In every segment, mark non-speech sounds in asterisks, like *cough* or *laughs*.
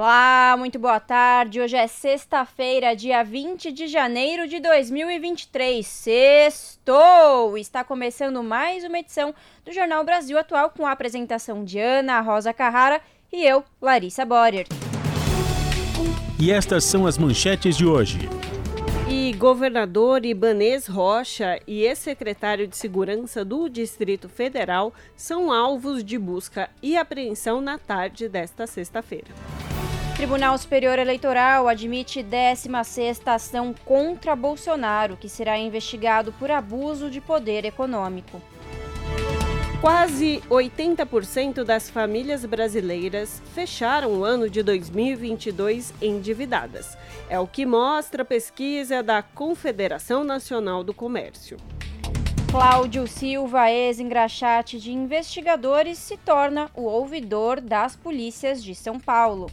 Olá, muito boa tarde. Hoje é sexta-feira, dia 20 de janeiro de 2023. Sextou! Está começando mais uma edição do Jornal Brasil Atual com a apresentação de Ana Rosa Carrara e eu, Larissa Borer. E estas são as manchetes de hoje. E governador Ibanês Rocha e ex-secretário de Segurança do Distrito Federal são alvos de busca e apreensão na tarde desta sexta-feira. Tribunal Superior Eleitoral admite 16ª ação contra Bolsonaro, que será investigado por abuso de poder econômico. Quase 80% das famílias brasileiras fecharam o ano de 2022 endividadas. É o que mostra a pesquisa da Confederação Nacional do Comércio. Cláudio Silva, ex-engraxate de investigadores, se torna o ouvidor das polícias de São Paulo.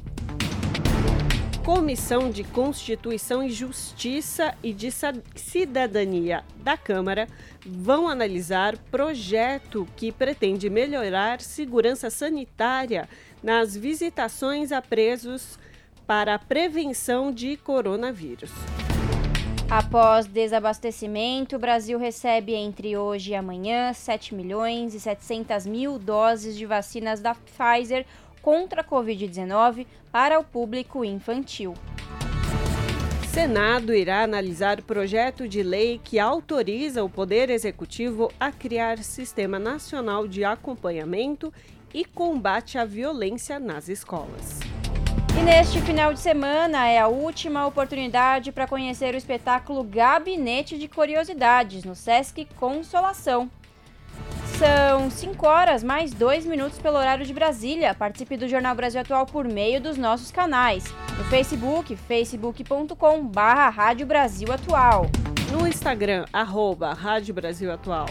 Comissão de Constituição e Justiça e de Cidadania da Câmara vão analisar projeto que pretende melhorar segurança sanitária nas visitações a presos para a prevenção de coronavírus. Após desabastecimento, o Brasil recebe entre hoje e amanhã 7 milhões e 700 mil doses de vacinas da Pfizer contra a Covid-19 para o público infantil. Senado irá analisar projeto de lei que autoriza o Poder Executivo a criar Sistema Nacional de Acompanhamento e Combate à Violência nas Escolas. E neste final de semana é a última oportunidade para conhecer o espetáculo Gabinete de Curiosidades no Sesc Consolação. São 5 horas mais 2 minutos pelo horário de Brasília. Participe do Jornal Brasil Atual por meio dos nossos canais. No Facebook, facebook.com barra Rádio Brasil Atual. No Instagram, arroba Rádio Brasil Atual.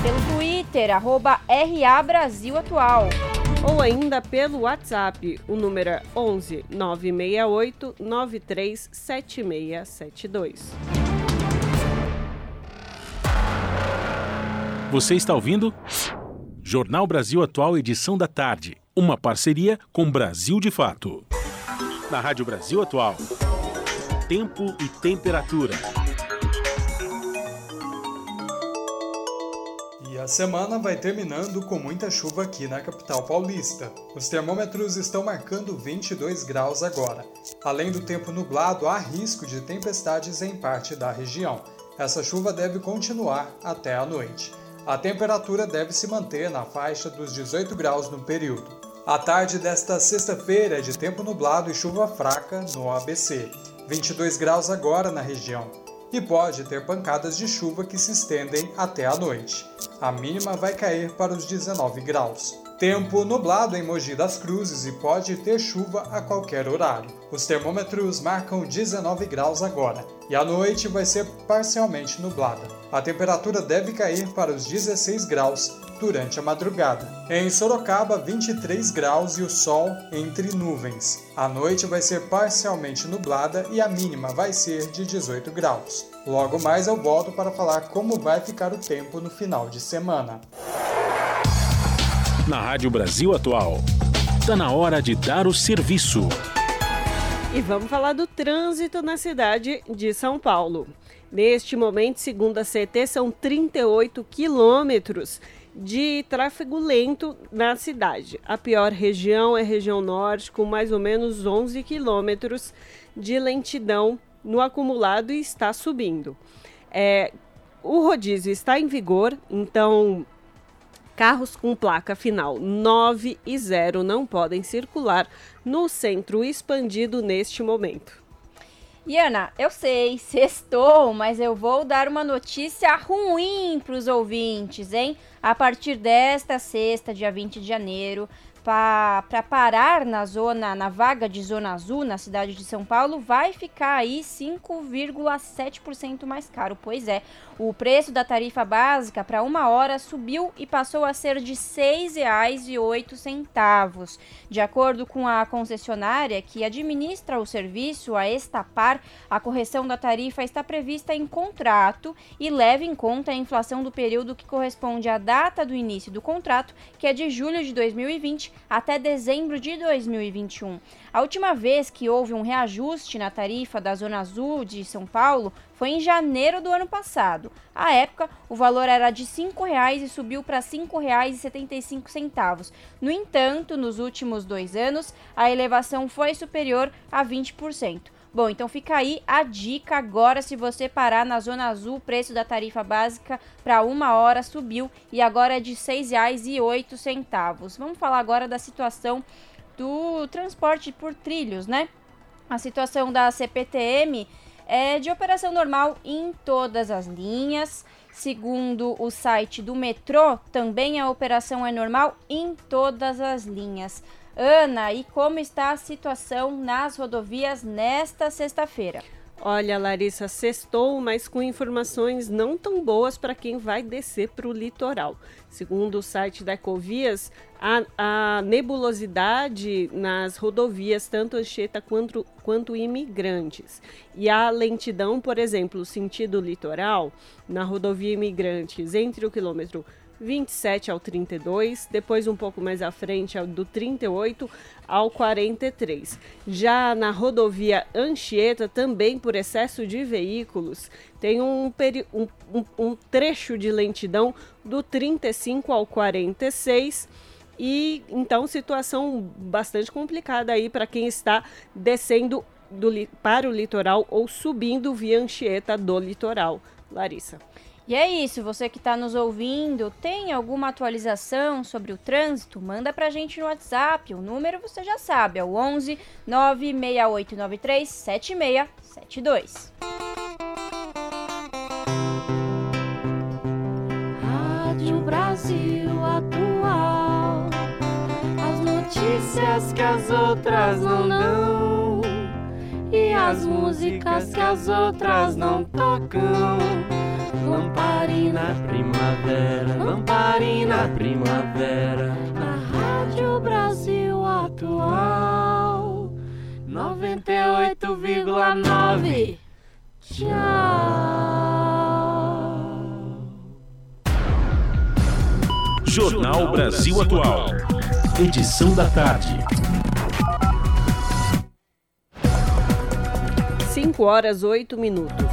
Pelo Twitter, arroba RA Brasil Atual. Ou ainda pelo WhatsApp, o número é 11 968 937672. Você está ouvindo? Jornal Brasil Atual, edição da tarde. Uma parceria com Brasil de Fato. Na Rádio Brasil Atual. Tempo e temperatura. E a semana vai terminando com muita chuva aqui na capital paulista. Os termômetros estão marcando 22 graus agora. Além do tempo nublado, há risco de tempestades em parte da região. Essa chuva deve continuar até a noite. A temperatura deve se manter na faixa dos 18 graus no período. A tarde desta sexta-feira é de tempo nublado e chuva fraca no ABC. 22 graus agora na região. E pode ter pancadas de chuva que se estendem até a noite. A mínima vai cair para os 19 graus. Tempo nublado em Mogi das Cruzes e pode ter chuva a qualquer horário. Os termômetros marcam 19 graus agora e a noite vai ser parcialmente nublada. A temperatura deve cair para os 16 graus durante a madrugada. Em Sorocaba, 23 graus e o sol entre nuvens. A noite vai ser parcialmente nublada e a mínima vai ser de 18 graus. Logo mais eu volto para falar como vai ficar o tempo no final de semana na Rádio Brasil Atual. Está na hora de dar o serviço. E vamos falar do trânsito na cidade de São Paulo. Neste momento, segundo a CT, são 38 quilômetros de tráfego lento na cidade. A pior região é a região norte, com mais ou menos 11 quilômetros de lentidão no acumulado e está subindo. É, o rodízio está em vigor, então Carros com placa final 9 e 0 não podem circular no centro expandido neste momento. E Ana, eu sei, *laughs* sextou, mas eu vou dar uma notícia ruim para os ouvintes, hein? A partir desta sexta, dia 20 de janeiro, para parar na zona, na vaga de zona azul na cidade de São Paulo, vai ficar aí 5,7% mais caro. Pois é, o preço da tarifa básica para uma hora subiu e passou a ser de R$ 6,08. De acordo com a concessionária que administra o serviço, a Estapar, a correção da tarifa está prevista em contrato e leva em conta a inflação do período que corresponde à data do início do contrato, que é de julho de 2020 até dezembro de 2021. A última vez que houve um reajuste na tarifa da Zona Azul de São Paulo foi em janeiro do ano passado. À época, o valor era de R$ 5,00 e subiu para R$ 5,75. No entanto, nos últimos dois anos, a elevação foi superior a 20%. Bom, então fica aí a dica agora se você parar na Zona Azul, o preço da tarifa básica para uma hora subiu e agora é de R$ 6,08. Vamos falar agora da situação do transporte por trilhos, né? A situação da CPTM é de operação normal em todas as linhas. Segundo o site do metrô, também a operação é normal em todas as linhas. Ana, e como está a situação nas rodovias nesta sexta-feira? Olha, Larissa, sextou, mas com informações não tão boas para quem vai descer para o litoral. Segundo o site da Ecovias, a, a, nebulosidade nas rodovias, tanto Anchieta quanto, quanto imigrantes. E a lentidão, por exemplo, sentido litoral, na rodovia Imigrantes, entre o quilômetro 27 ao 32, depois um pouco mais à frente do 38 ao 43. Já na rodovia Anchieta, também por excesso de veículos, tem um, um, um, trecho de lentidão do 35 ao 46 e então situação bastante complicada aí para quem está descendo do, para o litoral ou subindo via Anchieta do litoral. Larissa. E é isso, você que está nos ouvindo, tem alguma atualização sobre o trânsito? Manda para gente no WhatsApp, o número você já sabe, é o 11 96893 7672. Rádio Brasil Atual, as notícias que as outras não dão e as músicas que as outras não tocam. Lamparina Primavera, Lamparina Primavera, na Rádio Brasil Atual 98,9. Tchau. Jornal Brasil Atual. Edição da tarde. 5 horas 8 minutos.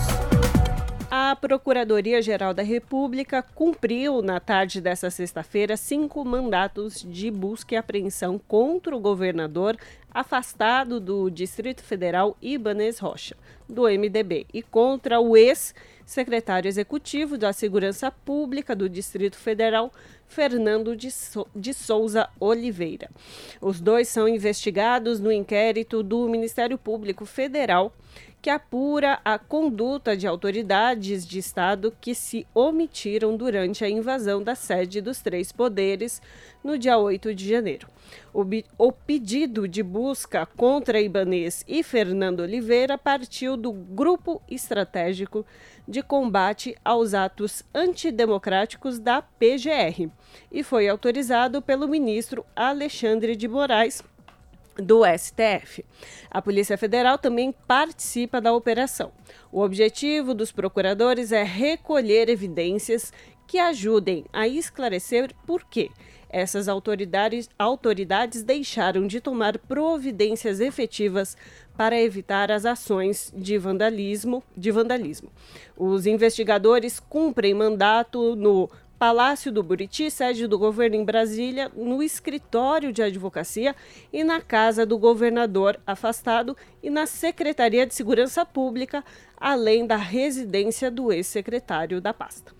A Procuradoria-Geral da República cumpriu, na tarde desta sexta-feira, cinco mandatos de busca e apreensão contra o governador afastado do Distrito Federal Ibanez Rocha, do MDB, e contra o ex-secretário executivo da Segurança Pública do Distrito Federal, Fernando de, so de Souza Oliveira. Os dois são investigados no inquérito do Ministério Público Federal que apura a conduta de autoridades de Estado que se omitiram durante a invasão da sede dos três poderes no dia 8 de janeiro. O, o pedido de busca contra Ibanês e Fernando Oliveira partiu do Grupo Estratégico de Combate aos Atos Antidemocráticos da PGR e foi autorizado pelo ministro Alexandre de Moraes do STF. A Polícia Federal também participa da operação. O objetivo dos procuradores é recolher evidências que ajudem a esclarecer por que essas autoridades, autoridades deixaram de tomar providências efetivas para evitar as ações de vandalismo, de vandalismo. Os investigadores cumprem mandato no Palácio do Buriti, sede do governo em Brasília, no escritório de advocacia e na casa do governador afastado e na Secretaria de Segurança Pública, além da residência do ex-secretário da pasta.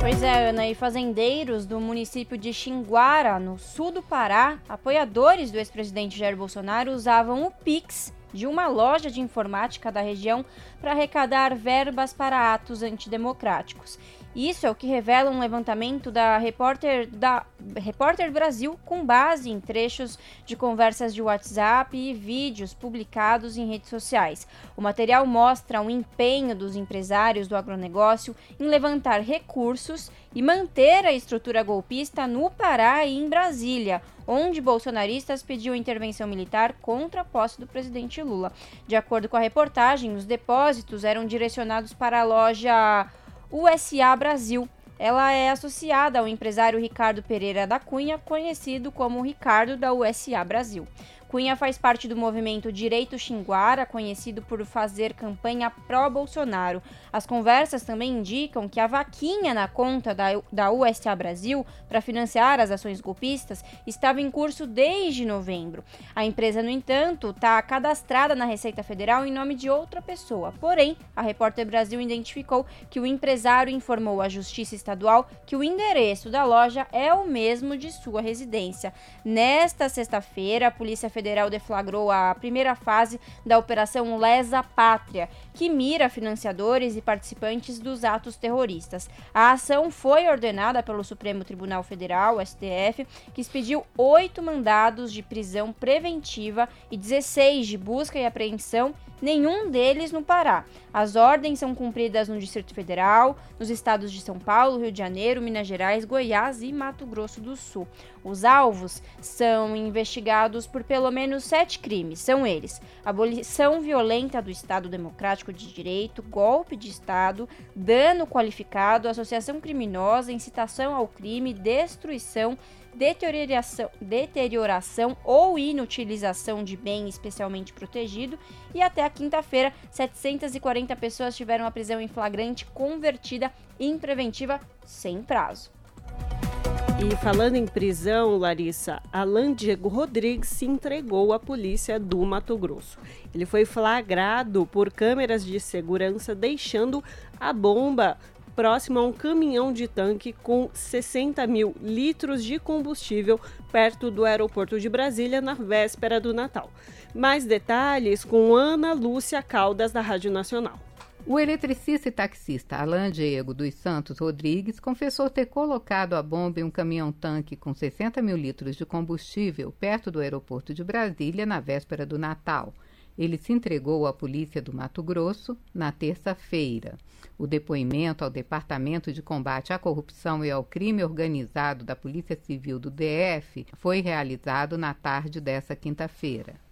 Pois é, Ana, e fazendeiros do município de Xinguara, no sul do Pará, apoiadores do ex-presidente Jair Bolsonaro, usavam o Pix de uma loja de informática da região para arrecadar verbas para atos antidemocráticos. Isso é o que revela um levantamento da Repórter, da Repórter Brasil com base em trechos de conversas de WhatsApp e vídeos publicados em redes sociais. O material mostra o empenho dos empresários do agronegócio em levantar recursos e manter a estrutura golpista no Pará e em Brasília, onde bolsonaristas pediu intervenção militar contra a posse do presidente Lula. De acordo com a reportagem, os depósitos eram direcionados para a loja USA Brasil. Ela é associada ao empresário Ricardo Pereira da Cunha, conhecido como Ricardo da USA Brasil. Cunha faz parte do movimento Direito Xinguara, conhecido por fazer campanha pró-Bolsonaro. As conversas também indicam que a vaquinha na conta da, da USA Brasil para financiar as ações golpistas estava em curso desde novembro. A empresa, no entanto, está cadastrada na Receita Federal em nome de outra pessoa. Porém, a Repórter Brasil identificou que o empresário informou à Justiça Estadual que o endereço da loja é o mesmo de sua residência. Nesta sexta-feira, a Polícia Federal Federal deflagrou a primeira fase da Operação Lesa Pátria, que mira financiadores e participantes dos atos terroristas. A ação foi ordenada pelo Supremo Tribunal Federal, STF, que expediu oito mandados de prisão preventiva e 16 de busca e apreensão nenhum deles no Pará. As ordens são cumpridas no Distrito Federal, nos estados de São Paulo, Rio de Janeiro, Minas Gerais, Goiás e Mato Grosso do Sul. Os alvos são investigados por pelo menos sete crimes. São eles: abolição violenta do Estado Democrático de Direito, golpe de Estado, dano qualificado, associação criminosa, incitação ao crime, destruição deterioração, deterioração ou inutilização de bem especialmente protegido. E até a quinta-feira, 740 pessoas tiveram a prisão em flagrante convertida em preventiva sem prazo. E falando em prisão, Larissa, Alan Diego Rodrigues se entregou à polícia do Mato Grosso. Ele foi flagrado por câmeras de segurança deixando a bomba próximo a um caminhão de tanque com 60 mil litros de combustível perto do aeroporto de Brasília na véspera do Natal. Mais detalhes com Ana Lúcia Caldas, da Rádio Nacional. O eletricista e taxista Alain Diego dos Santos Rodrigues confessou ter colocado a bomba em um caminhão-tanque com 60 mil litros de combustível perto do aeroporto de Brasília na véspera do Natal. Ele se entregou à polícia do Mato Grosso na terça-feira. O depoimento ao Departamento de Combate à Corrupção e ao Crime Organizado da Polícia Civil do DF foi realizado na tarde dessa quinta-feira.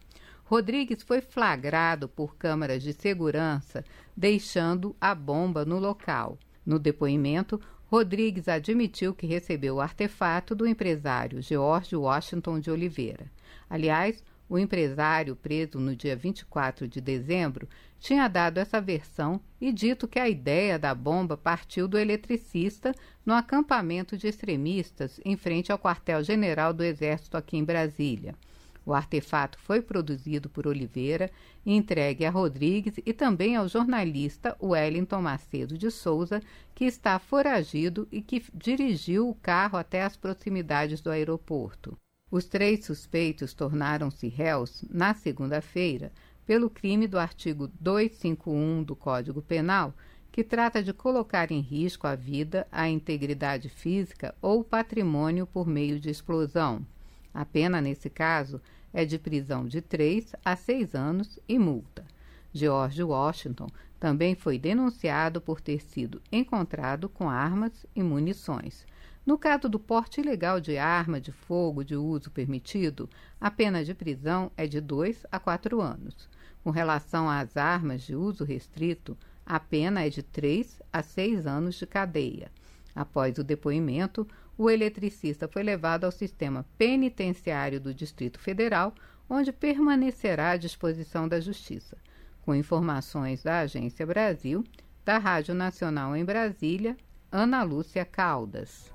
Rodrigues foi flagrado por câmaras de segurança deixando a bomba no local. No depoimento, Rodrigues admitiu que recebeu o artefato do empresário George Washington de Oliveira. Aliás, o empresário, preso no dia 24 de dezembro, tinha dado essa versão e dito que a ideia da bomba partiu do eletricista no acampamento de extremistas em frente ao quartel-general do Exército aqui em Brasília. O artefato foi produzido por Oliveira e entregue a Rodrigues e também ao jornalista Wellington Macedo de Souza, que está foragido e que dirigiu o carro até as proximidades do aeroporto. Os três suspeitos tornaram-se réus na segunda-feira pelo crime do artigo 251 do Código Penal, que trata de colocar em risco a vida, a integridade física ou patrimônio por meio de explosão. A pena, nesse caso, é de prisão de 3 a 6 anos e multa. George Washington também foi denunciado por ter sido encontrado com armas e munições. No caso do porte ilegal de arma de fogo de uso permitido, a pena de prisão é de 2 a 4 anos. Com relação às armas de uso restrito, a pena é de 3 a 6 anos de cadeia. Após o depoimento, o eletricista foi levado ao sistema penitenciário do Distrito Federal, onde permanecerá à disposição da Justiça. Com informações da Agência Brasil, da Rádio Nacional em Brasília, Ana Lúcia Caldas.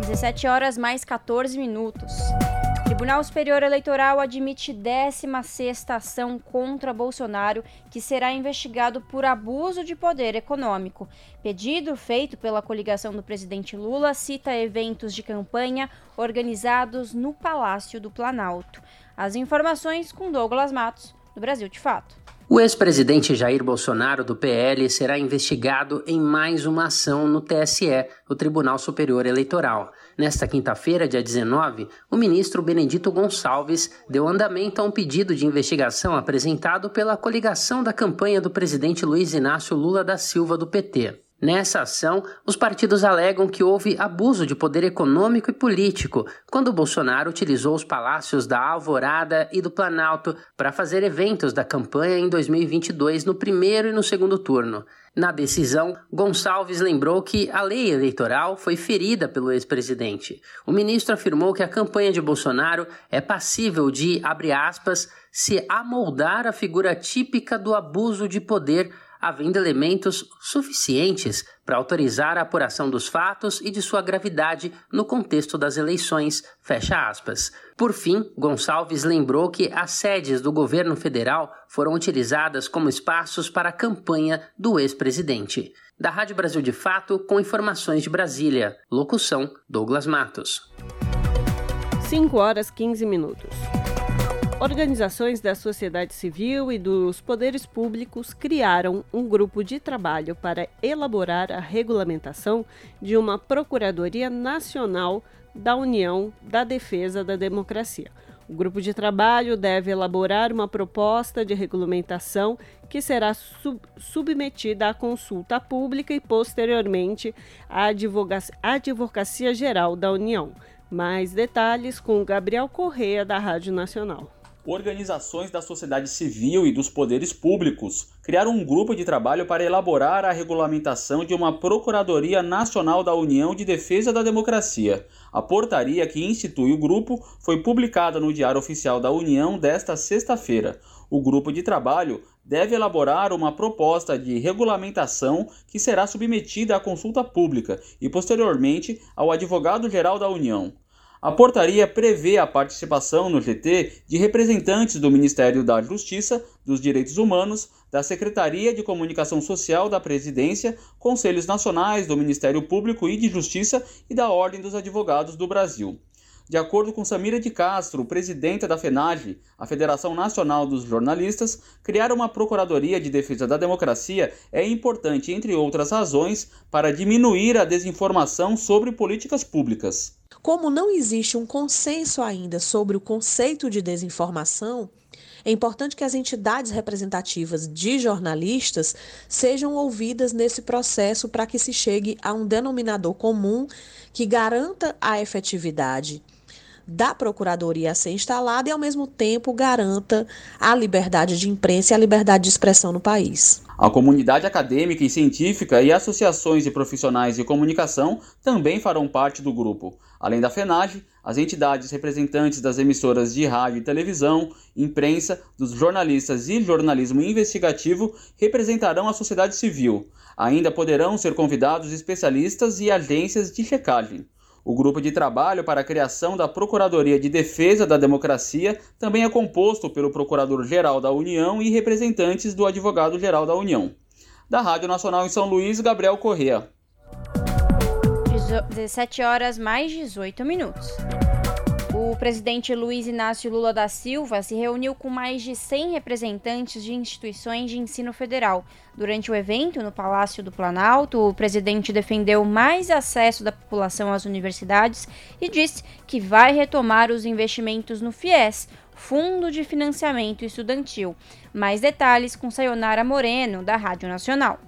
17 horas mais 14 minutos. Tribunal Superior Eleitoral admite 16 ação contra Bolsonaro, que será investigado por abuso de poder econômico. Pedido feito pela coligação do presidente Lula cita eventos de campanha organizados no Palácio do Planalto. As informações com Douglas Matos, do Brasil de Fato. O ex-presidente Jair Bolsonaro, do PL, será investigado em mais uma ação no TSE, o Tribunal Superior Eleitoral. Nesta quinta-feira, dia 19, o ministro Benedito Gonçalves deu andamento a um pedido de investigação apresentado pela coligação da campanha do presidente Luiz Inácio Lula da Silva, do PT. Nessa ação, os partidos alegam que houve abuso de poder econômico e político quando Bolsonaro utilizou os palácios da Alvorada e do Planalto para fazer eventos da campanha em 2022 no primeiro e no segundo turno. Na decisão, Gonçalves lembrou que a lei eleitoral foi ferida pelo ex-presidente. O ministro afirmou que a campanha de Bolsonaro é passível de, abre aspas, se amoldar a figura típica do abuso de poder havendo elementos suficientes para autorizar a apuração dos fatos e de sua gravidade no contexto das eleições. Fecha aspas. Por fim, Gonçalves lembrou que as sedes do governo federal foram utilizadas como espaços para a campanha do ex-presidente. Da Rádio Brasil de Fato, com informações de Brasília. Locução: Douglas Matos. 5 horas 15 minutos. Organizações da sociedade civil e dos poderes públicos criaram um grupo de trabalho para elaborar a regulamentação de uma Procuradoria Nacional da União da Defesa da Democracia. O grupo de trabalho deve elaborar uma proposta de regulamentação que será sub submetida à consulta pública e, posteriormente, à Advocacia, Advocacia Geral da União. Mais detalhes com Gabriel Correia, da Rádio Nacional organizações da sociedade civil e dos poderes públicos criaram um grupo de trabalho para elaborar a regulamentação de uma Procuradoria Nacional da União de Defesa da Democracia. A portaria que institui o grupo foi publicada no Diário Oficial da União desta sexta-feira. O grupo de trabalho deve elaborar uma proposta de regulamentação que será submetida à consulta pública e, posteriormente, ao Advogado-Geral da União. A portaria prevê a participação no GT de representantes do Ministério da Justiça, dos Direitos Humanos, da Secretaria de Comunicação Social da Presidência, Conselhos Nacionais do Ministério Público e de Justiça e da Ordem dos Advogados do Brasil. De acordo com Samira de Castro, presidenta da FENAGE, a Federação Nacional dos Jornalistas, criar uma Procuradoria de Defesa da Democracia é importante, entre outras razões, para diminuir a desinformação sobre políticas públicas. Como não existe um consenso ainda sobre o conceito de desinformação, é importante que as entidades representativas de jornalistas sejam ouvidas nesse processo para que se chegue a um denominador comum que garanta a efetividade da Procuradoria a ser instalada e, ao mesmo tempo, garanta a liberdade de imprensa e a liberdade de expressão no país. A comunidade acadêmica e científica e associações de profissionais de comunicação também farão parte do grupo. Além da FENAGE, as entidades representantes das emissoras de rádio e televisão, imprensa, dos jornalistas e jornalismo investigativo representarão a sociedade civil. Ainda poderão ser convidados especialistas e agências de checagem. O grupo de trabalho para a criação da Procuradoria de Defesa da Democracia também é composto pelo Procurador-Geral da União e representantes do Advogado-Geral da União. Da Rádio Nacional em São Luís, Gabriel Correa. 17 horas mais 18 minutos. O presidente Luiz Inácio Lula da Silva se reuniu com mais de 100 representantes de instituições de ensino federal. Durante o evento no Palácio do Planalto, o presidente defendeu mais acesso da população às universidades e disse que vai retomar os investimentos no FIES, Fundo de Financiamento Estudantil. Mais detalhes com Sayonara Moreno, da Rádio Nacional.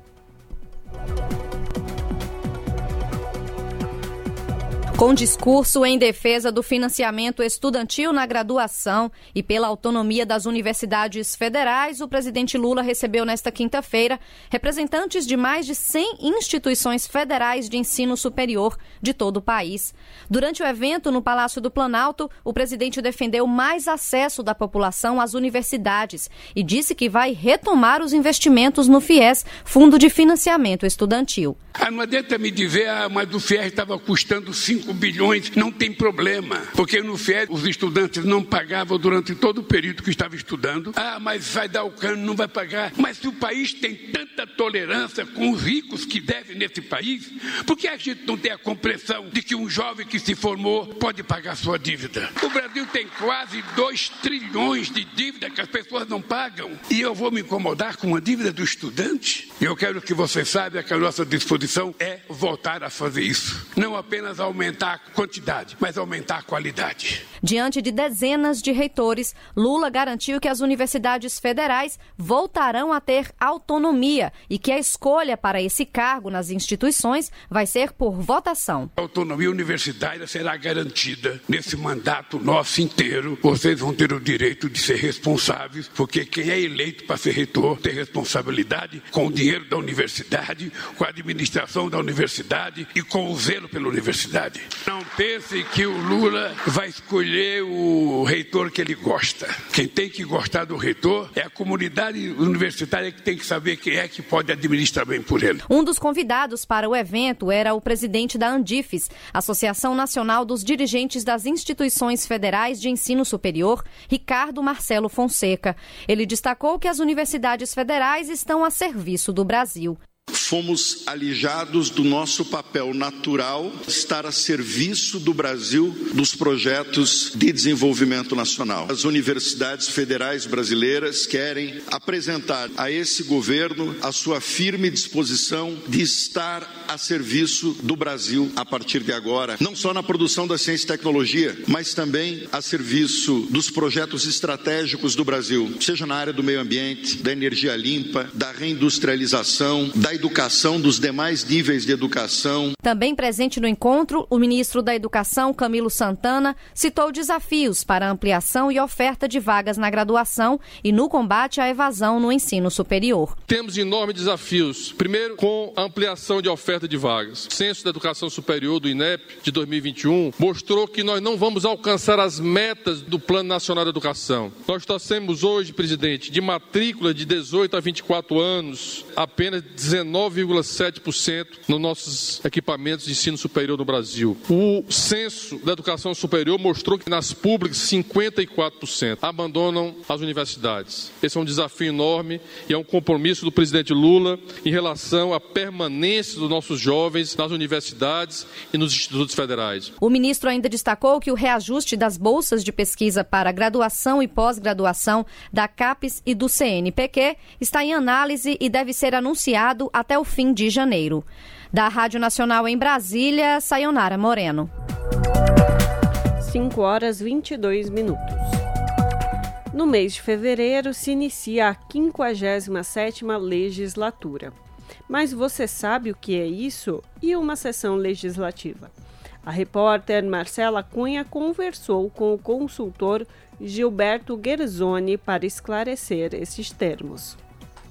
Com discurso em defesa do financiamento estudantil na graduação e pela autonomia das universidades federais, o presidente Lula recebeu nesta quinta-feira representantes de mais de 100 instituições federais de ensino superior de todo o país. Durante o evento no Palácio do Planalto, o presidente defendeu mais acesso da população às universidades e disse que vai retomar os investimentos no FIES, Fundo de Financiamento Estudantil. Não adianta me dizer, ah, mas o FIES estava custando 5 bilhões, não tem problema, porque no FIES os estudantes não pagavam durante todo o período que estavam estudando. Ah, mas vai dar o cano, não vai pagar. Mas se o país tem tanta tolerância com os ricos que devem nesse país, por que a gente não tem a compreensão de que um jovem que se formou pode pagar sua dívida? O Brasil tem quase 2 trilhões de dívida que as pessoas não pagam. E eu vou me incomodar com uma dívida do estudante? Eu quero que você saiba que a nossa disposição é voltar a fazer isso. Não apenas aumentar a quantidade, mas aumentar a qualidade. Diante de dezenas de reitores, Lula garantiu que as universidades federais voltarão a ter autonomia e que a escolha para esse cargo nas instituições vai ser por votação. A autonomia universitária será garantida nesse mandato nosso inteiro. Vocês vão ter o direito de ser responsáveis, porque quem é eleito para ser reitor tem responsabilidade com o dinheiro da universidade, com a administração da universidade e com o zelo pela universidade. Não pense que o Lula vai escolher o reitor que ele gosta. Quem tem que gostar do reitor é a comunidade universitária que tem que saber quem é que pode administrar bem por ele. Um dos convidados para o evento era o presidente da Andifes, Associação Nacional dos Dirigentes das Instituições Federais de Ensino Superior, Ricardo Marcelo Fonseca. Ele destacou que as universidades federais estão a serviço do Brasil. Fomos alijados do nosso papel natural, estar a serviço do Brasil dos projetos de desenvolvimento nacional. As universidades federais brasileiras querem apresentar a esse governo a sua firme disposição de estar a serviço do Brasil a partir de agora, não só na produção da ciência e tecnologia, mas também a serviço dos projetos estratégicos do Brasil, seja na área do meio ambiente, da energia limpa, da reindustrialização, da educação, dos demais níveis de educação. Também presente no encontro, o ministro da Educação, Camilo Santana, citou desafios para ampliação e oferta de vagas na graduação e no combate à evasão no ensino superior. Temos enormes desafios. Primeiro, com a ampliação de oferta de vagas. O Censo da Educação Superior do INEP de 2021 mostrou que nós não vamos alcançar as metas do Plano Nacional de Educação. Nós torcemos hoje, presidente, de matrícula de 18 a 24 anos, apenas 19,7% nos nossos equipamentos de ensino superior no Brasil. O censo da educação superior mostrou que nas públicas 54% abandonam as universidades. Esse é um desafio enorme e é um compromisso do presidente Lula em relação à permanência dos nossos jovens nas universidades e nos institutos federais. O ministro ainda destacou que o reajuste das bolsas de pesquisa para graduação e pós-graduação da CAPES e do CNPq está em análise e deve ser anunciado até o fim de janeiro. Da Rádio Nacional em Brasília, Sayonara Moreno. 5 horas 22 minutos. No mês de fevereiro se inicia a 57ª legislatura. Mas você sabe o que é isso e uma sessão legislativa? A repórter Marcela Cunha conversou com o consultor Gilberto Gerzoni para esclarecer esses termos.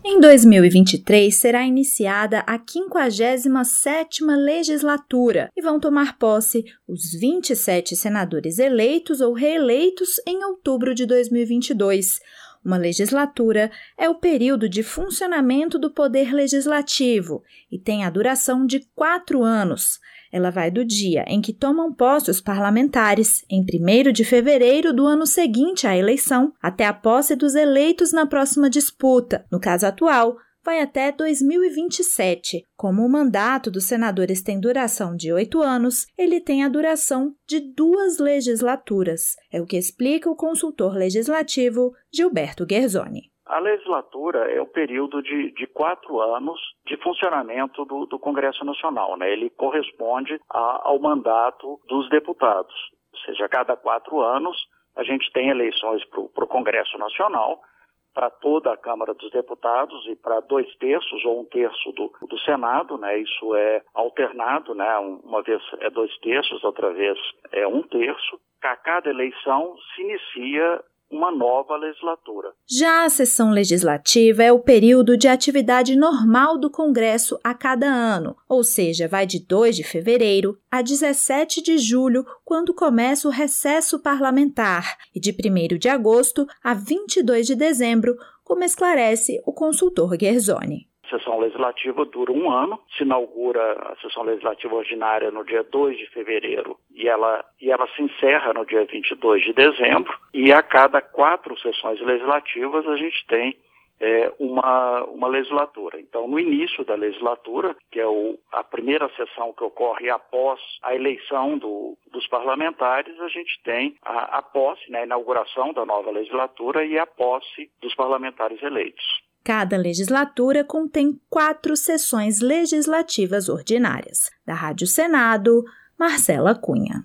Em 2023 será iniciada a 57ª legislatura e vão tomar posse os 27 senadores eleitos ou reeleitos em outubro de 2022. Uma legislatura é o período de funcionamento do Poder Legislativo e tem a duração de quatro anos. Ela vai do dia em que tomam posse os parlamentares, em 1 de fevereiro do ano seguinte à eleição, até a posse dos eleitos na próxima disputa. No caso atual, vai até 2027. Como o mandato dos senadores tem duração de oito anos, ele tem a duração de duas legislaturas. É o que explica o consultor legislativo Gilberto Guerzoni. A legislatura é o período de, de quatro anos de funcionamento do, do Congresso Nacional. Né? Ele corresponde a, ao mandato dos deputados. Ou seja, a cada quatro anos a gente tem eleições para o Congresso Nacional, para toda a Câmara dos Deputados e para dois terços ou um terço do, do Senado, né? Isso é alternado, né? Uma vez é dois terços, outra vez é um terço. A cada eleição se inicia uma nova legislatura. Já a sessão legislativa é o período de atividade normal do Congresso a cada ano, ou seja, vai de 2 de fevereiro a 17 de julho, quando começa o recesso parlamentar, e de 1 de agosto a 22 de dezembro, como esclarece o consultor Guerzoni sessão legislativa dura um ano, se inaugura a sessão legislativa ordinária no dia 2 de fevereiro e ela, e ela se encerra no dia 22 de dezembro, e a cada quatro sessões legislativas a gente tem é, uma, uma legislatura. Então, no início da legislatura, que é o, a primeira sessão que ocorre após a eleição do, dos parlamentares, a gente tem a, a posse, né, a inauguração da nova legislatura e a posse dos parlamentares eleitos. Cada legislatura contém quatro sessões legislativas ordinárias. Da Rádio Senado, Marcela Cunha.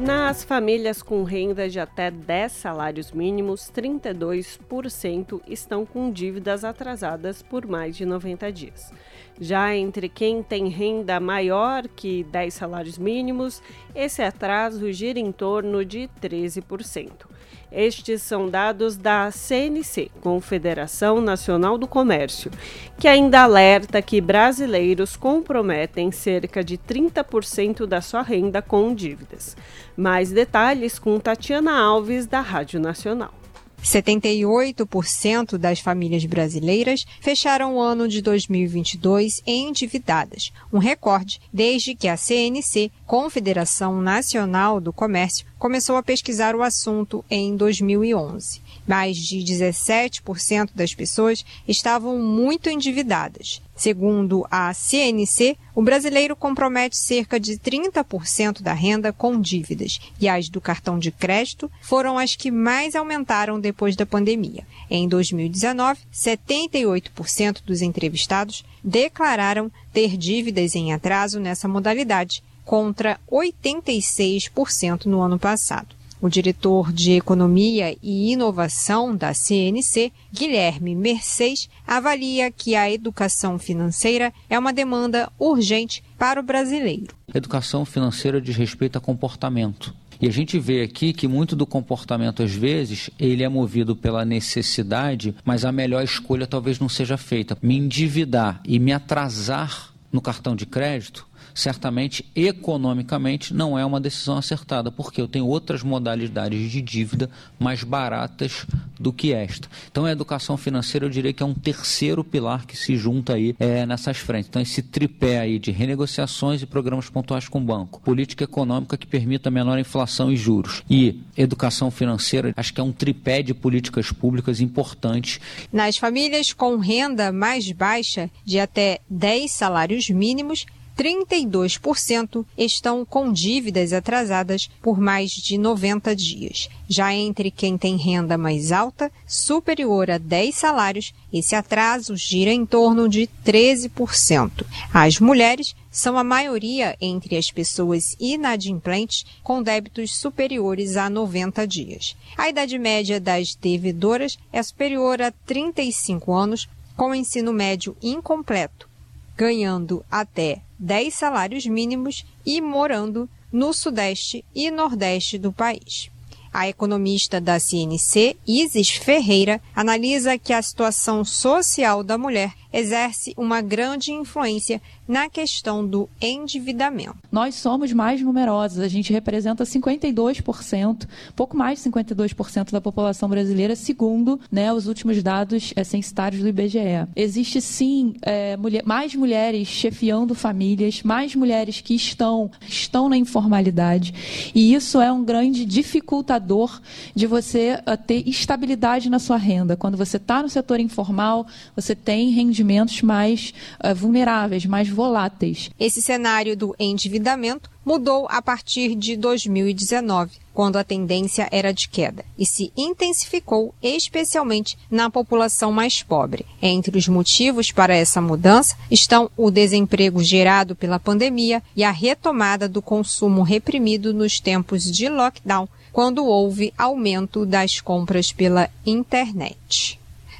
Nas famílias com renda de até 10 salários mínimos, 32% estão com dívidas atrasadas por mais de 90 dias. Já entre quem tem renda maior que 10 salários mínimos, esse atraso gira em torno de 13%. Estes são dados da CNC, Confederação Nacional do Comércio, que ainda alerta que brasileiros comprometem cerca de 30% da sua renda com dívidas. Mais detalhes com Tatiana Alves, da Rádio Nacional. 78% das famílias brasileiras fecharam o ano de 2022 endividadas, um recorde desde que a CNC, Confederação Nacional do Comércio, começou a pesquisar o assunto em 2011. Mais de 17% das pessoas estavam muito endividadas. Segundo a CNC, o brasileiro compromete cerca de 30% da renda com dívidas, e as do cartão de crédito foram as que mais aumentaram depois da pandemia. Em 2019, 78% dos entrevistados declararam ter dívidas em atraso nessa modalidade, contra 86% no ano passado. O diretor de Economia e Inovação da CNC, Guilherme Mercedes, avalia que a educação financeira é uma demanda urgente para o brasileiro. Educação financeira diz respeito a comportamento. E a gente vê aqui que muito do comportamento, às vezes, ele é movido pela necessidade, mas a melhor escolha talvez não seja feita. Me endividar e me atrasar no cartão de crédito certamente economicamente não é uma decisão acertada, porque eu tenho outras modalidades de dívida mais baratas do que esta. Então a educação financeira eu diria que é um terceiro pilar que se junta aí é, nessas frentes. Então esse tripé aí de renegociações e programas pontuais com o banco, política econômica que permita menor inflação e juros e educação financeira, acho que é um tripé de políticas públicas importantes. Nas famílias com renda mais baixa, de até 10 salários mínimos, 32% estão com dívidas atrasadas por mais de 90 dias. Já entre quem tem renda mais alta, superior a 10 salários, esse atraso gira em torno de 13%. As mulheres são a maioria entre as pessoas inadimplentes com débitos superiores a 90 dias. A idade média das devedoras é superior a 35 anos, com ensino médio incompleto, ganhando até 10 salários mínimos e morando no Sudeste e Nordeste do país. A economista da CNC, Isis Ferreira, analisa que a situação social da mulher exerce uma grande influência na questão do endividamento. Nós somos mais numerosos, a gente representa 52%, pouco mais de 52% da população brasileira, segundo né, os últimos dados é, censitários do IBGE. Existe sim é, mulher, mais mulheres chefiando famílias, mais mulheres que estão, estão na informalidade, e isso é um grande dificultador de você uh, ter estabilidade na sua renda. Quando você está no setor informal, você tem rendimentos mais uh, vulneráveis, mais voláteis. Esse cenário do endividamento mudou a partir de 2019, quando a tendência era de queda, e se intensificou especialmente na população mais pobre. Entre os motivos para essa mudança estão o desemprego gerado pela pandemia e a retomada do consumo reprimido nos tempos de lockdown, quando houve aumento das compras pela internet.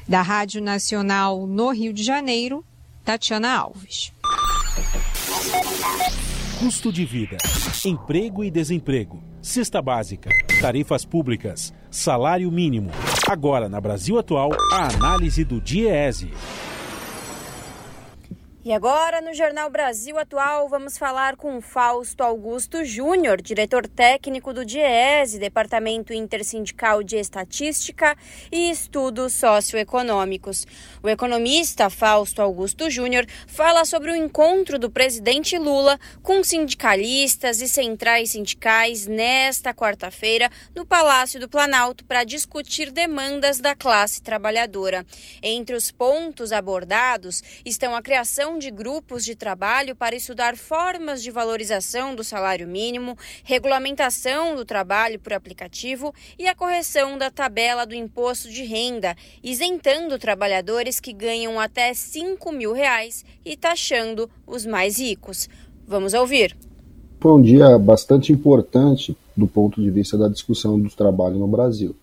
Da Rádio Nacional no Rio de Janeiro, Tatiana Alves. Custo de vida, emprego e desemprego, cesta básica, tarifas públicas, salário mínimo. Agora, na Brasil Atual, a análise do DIEESE. E agora, no Jornal Brasil Atual, vamos falar com Fausto Augusto Júnior, diretor técnico do DIEESE, Departamento Intersindical de Estatística e Estudos Socioeconômicos. O economista Fausto Augusto Júnior fala sobre o encontro do presidente Lula com sindicalistas e centrais sindicais nesta quarta-feira no Palácio do Planalto para discutir demandas da classe trabalhadora. Entre os pontos abordados estão a criação de grupos de trabalho para estudar formas de valorização do salário mínimo, regulamentação do trabalho por aplicativo e a correção da tabela do imposto de renda, isentando trabalhadores que ganham até 5 mil reais e taxando os mais ricos. Vamos ouvir. Foi um dia bastante importante do ponto de vista da discussão do trabalho no Brasil.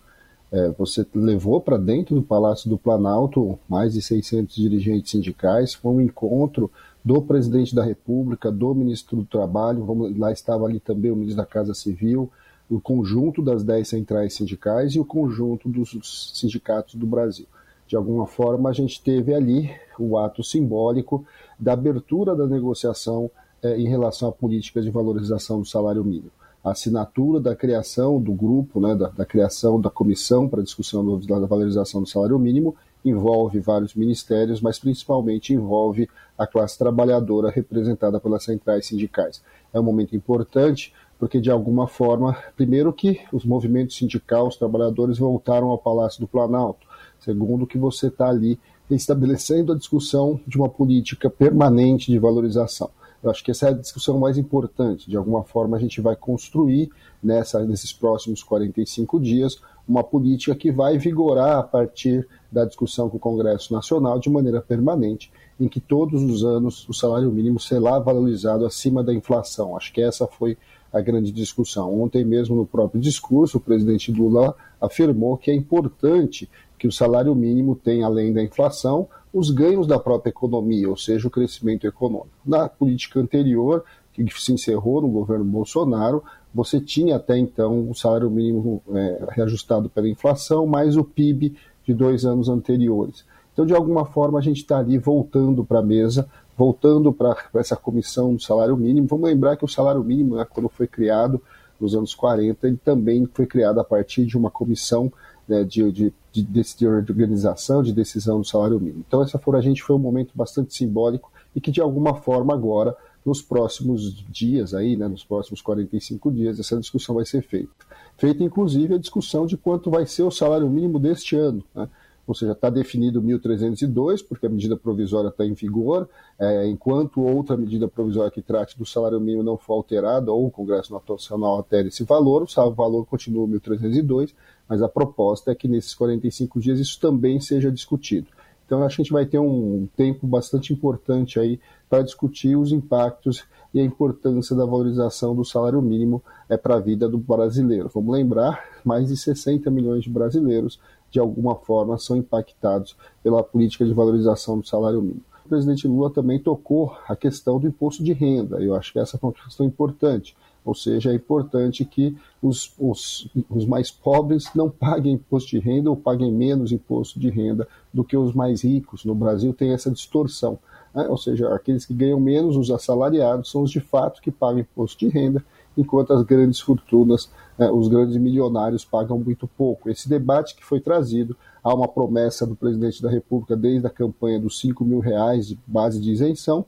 É, você levou para dentro do Palácio do Planalto mais de 600 dirigentes sindicais, foi um encontro do presidente da República, do ministro do Trabalho, vamos, lá estava ali também o ministro da Casa Civil, o conjunto das 10 centrais sindicais e o conjunto dos sindicatos do Brasil. De alguma forma, a gente teve ali o ato simbólico da abertura da negociação é, em relação à política de valorização do salário mínimo a assinatura da criação do grupo, né, da, da criação da comissão para discussão do, da valorização do salário mínimo, envolve vários ministérios, mas principalmente envolve a classe trabalhadora representada pelas centrais sindicais. É um momento importante porque, de alguma forma, primeiro que os movimentos sindicais, os trabalhadores voltaram ao Palácio do Planalto, segundo que você está ali estabelecendo a discussão de uma política permanente de valorização. Eu acho que essa é a discussão mais importante. De alguma forma, a gente vai construir nessa, nesses próximos 45 dias uma política que vai vigorar a partir da discussão com o Congresso Nacional de maneira permanente, em que todos os anos o salário mínimo será valorizado acima da inflação. Acho que essa foi a grande discussão. Ontem mesmo, no próprio discurso, o presidente Lula afirmou que é importante que o salário mínimo tenha, além da inflação, os ganhos da própria economia, ou seja, o crescimento econômico. Na política anterior, que se encerrou no governo Bolsonaro, você tinha até então o salário mínimo é, reajustado pela inflação, mais o PIB de dois anos anteriores. Então, de alguma forma, a gente está ali voltando para a mesa, voltando para essa comissão do salário mínimo. Vamos lembrar que o salário mínimo, né, quando foi criado nos anos 40, ele também foi criado a partir de uma comissão né, de, de, de, de, organização, de decisão do salário mínimo. Então, essa for a gente foi um momento bastante simbólico e que, de alguma forma, agora, nos próximos dias, aí, né, nos próximos 45 dias, essa discussão vai ser feita. Feita, inclusive, a discussão de quanto vai ser o salário mínimo deste ano. Né? ou seja, está definido 1.302, porque a medida provisória está em vigor, é, enquanto outra medida provisória que trate do salário mínimo não for alterada, ou o Congresso Nacional altere esse valor, o valor continua 1.302, mas a proposta é que nesses 45 dias isso também seja discutido. Então, acho que a gente vai ter um tempo bastante importante aí para discutir os impactos e a importância da valorização do salário mínimo é, para a vida do brasileiro. Vamos lembrar, mais de 60 milhões de brasileiros, de alguma forma, são impactados pela política de valorização do salário mínimo. O presidente Lula também tocou a questão do imposto de renda. Eu acho que essa é uma questão importante. Ou seja, é importante que os, os, os, mais pobres não paguem imposto de renda ou paguem menos imposto de renda do que os mais ricos. No Brasil tem essa distorção. Né? Ou seja, aqueles que ganham menos, os assalariados, são os de fato que pagam imposto de renda, enquanto as grandes fortunas, né, os grandes milionários pagam muito pouco. Esse debate que foi trazido, há uma promessa do presidente da República desde a campanha dos 5 mil reais de base de isenção,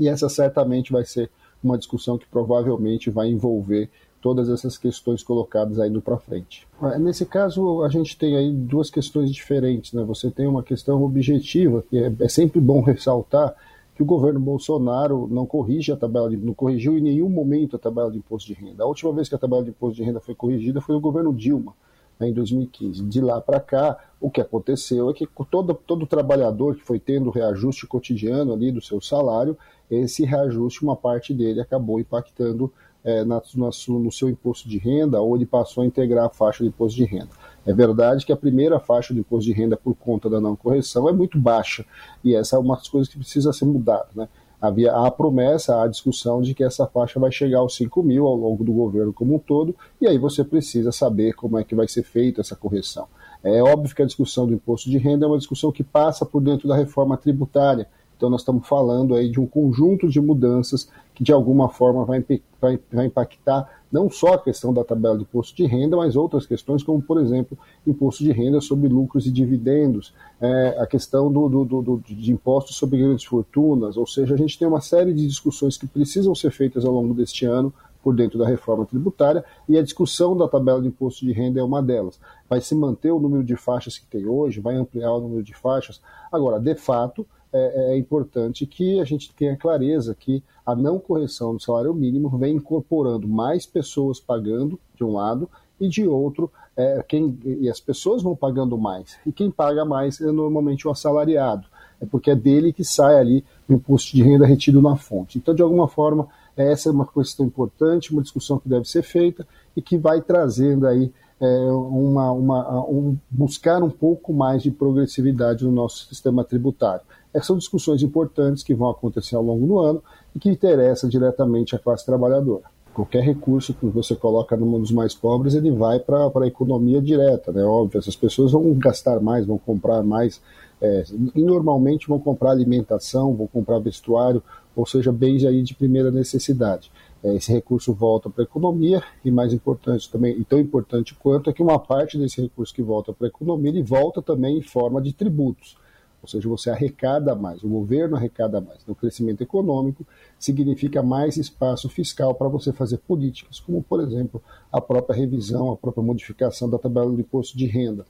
e essa certamente vai ser uma discussão que provavelmente vai envolver todas essas questões colocadas aí para frente. É, nesse caso, a gente tem aí duas questões diferentes. Né? Você tem uma questão objetiva, que é, é sempre bom *laughs* ressaltar que o governo Bolsonaro não corrige a tabela de, não corrigiu em nenhum momento a tabela de imposto de renda. A última vez que a tabela de imposto de renda foi corrigida foi no governo Dilma, né, em 2015. De lá para cá, o que aconteceu é que todo, todo trabalhador que foi tendo reajuste cotidiano ali do seu salário, esse reajuste, uma parte dele acabou impactando é, na, na, no seu imposto de renda ou ele passou a integrar a faixa de imposto de renda. É verdade que a primeira faixa de imposto de renda por conta da não correção é muito baixa e essa é uma das coisas que precisa ser mudada. Né? Havia a promessa, a discussão de que essa faixa vai chegar aos 5 mil ao longo do governo como um todo, e aí você precisa saber como é que vai ser feita essa correção. É óbvio que a discussão do imposto de renda é uma discussão que passa por dentro da reforma tributária, Então nós estamos falando aí de um conjunto de mudanças de alguma forma vai, vai, vai impactar não só a questão da tabela de imposto de renda, mas outras questões, como, por exemplo, imposto de renda sobre lucros e dividendos, é, a questão do, do, do, de impostos sobre grandes fortunas, ou seja, a gente tem uma série de discussões que precisam ser feitas ao longo deste ano por dentro da reforma tributária, e a discussão da tabela de imposto de renda é uma delas. Vai se manter o número de faixas que tem hoje, vai ampliar o número de faixas. Agora, de fato, é, é, importante que a gente tenha clareza que a não correção do salário mínimo vem incorporando mais pessoas pagando, de um lado, e de outro, é, quem, e as pessoas vão pagando mais. E quem paga mais é normalmente o assalariado, é porque é dele que sai ali o imposto de renda retido na fonte. Então, de alguma forma, essa é uma questão importante, uma discussão que deve ser feita e que vai trazendo aí é, uma, uma, um, buscar um pouco mais de progressividade no nosso sistema tributário. Essas são discussões importantes que vão acontecer ao longo do ano e que interessam diretamente a classe trabalhadora. Qualquer recurso que você coloca no mundo dos mais pobres, ele vai para a economia direta, né? Óbvio, essas pessoas vão gastar mais, vão comprar mais, é, e normalmente vão comprar alimentação, vão comprar vestuário, ou seja, bens aí de primeira necessidade. É, esse recurso volta para a economia e mais importante também, e tão importante quanto é que uma parte desse recurso que volta para a economia, ele volta também em forma de tributos. Ou seja, você arrecada mais, o governo arrecada mais. Então, crescimento econômico significa mais espaço fiscal para você fazer políticas, como, por exemplo, a própria revisão, a própria modificação da tabela do imposto de renda.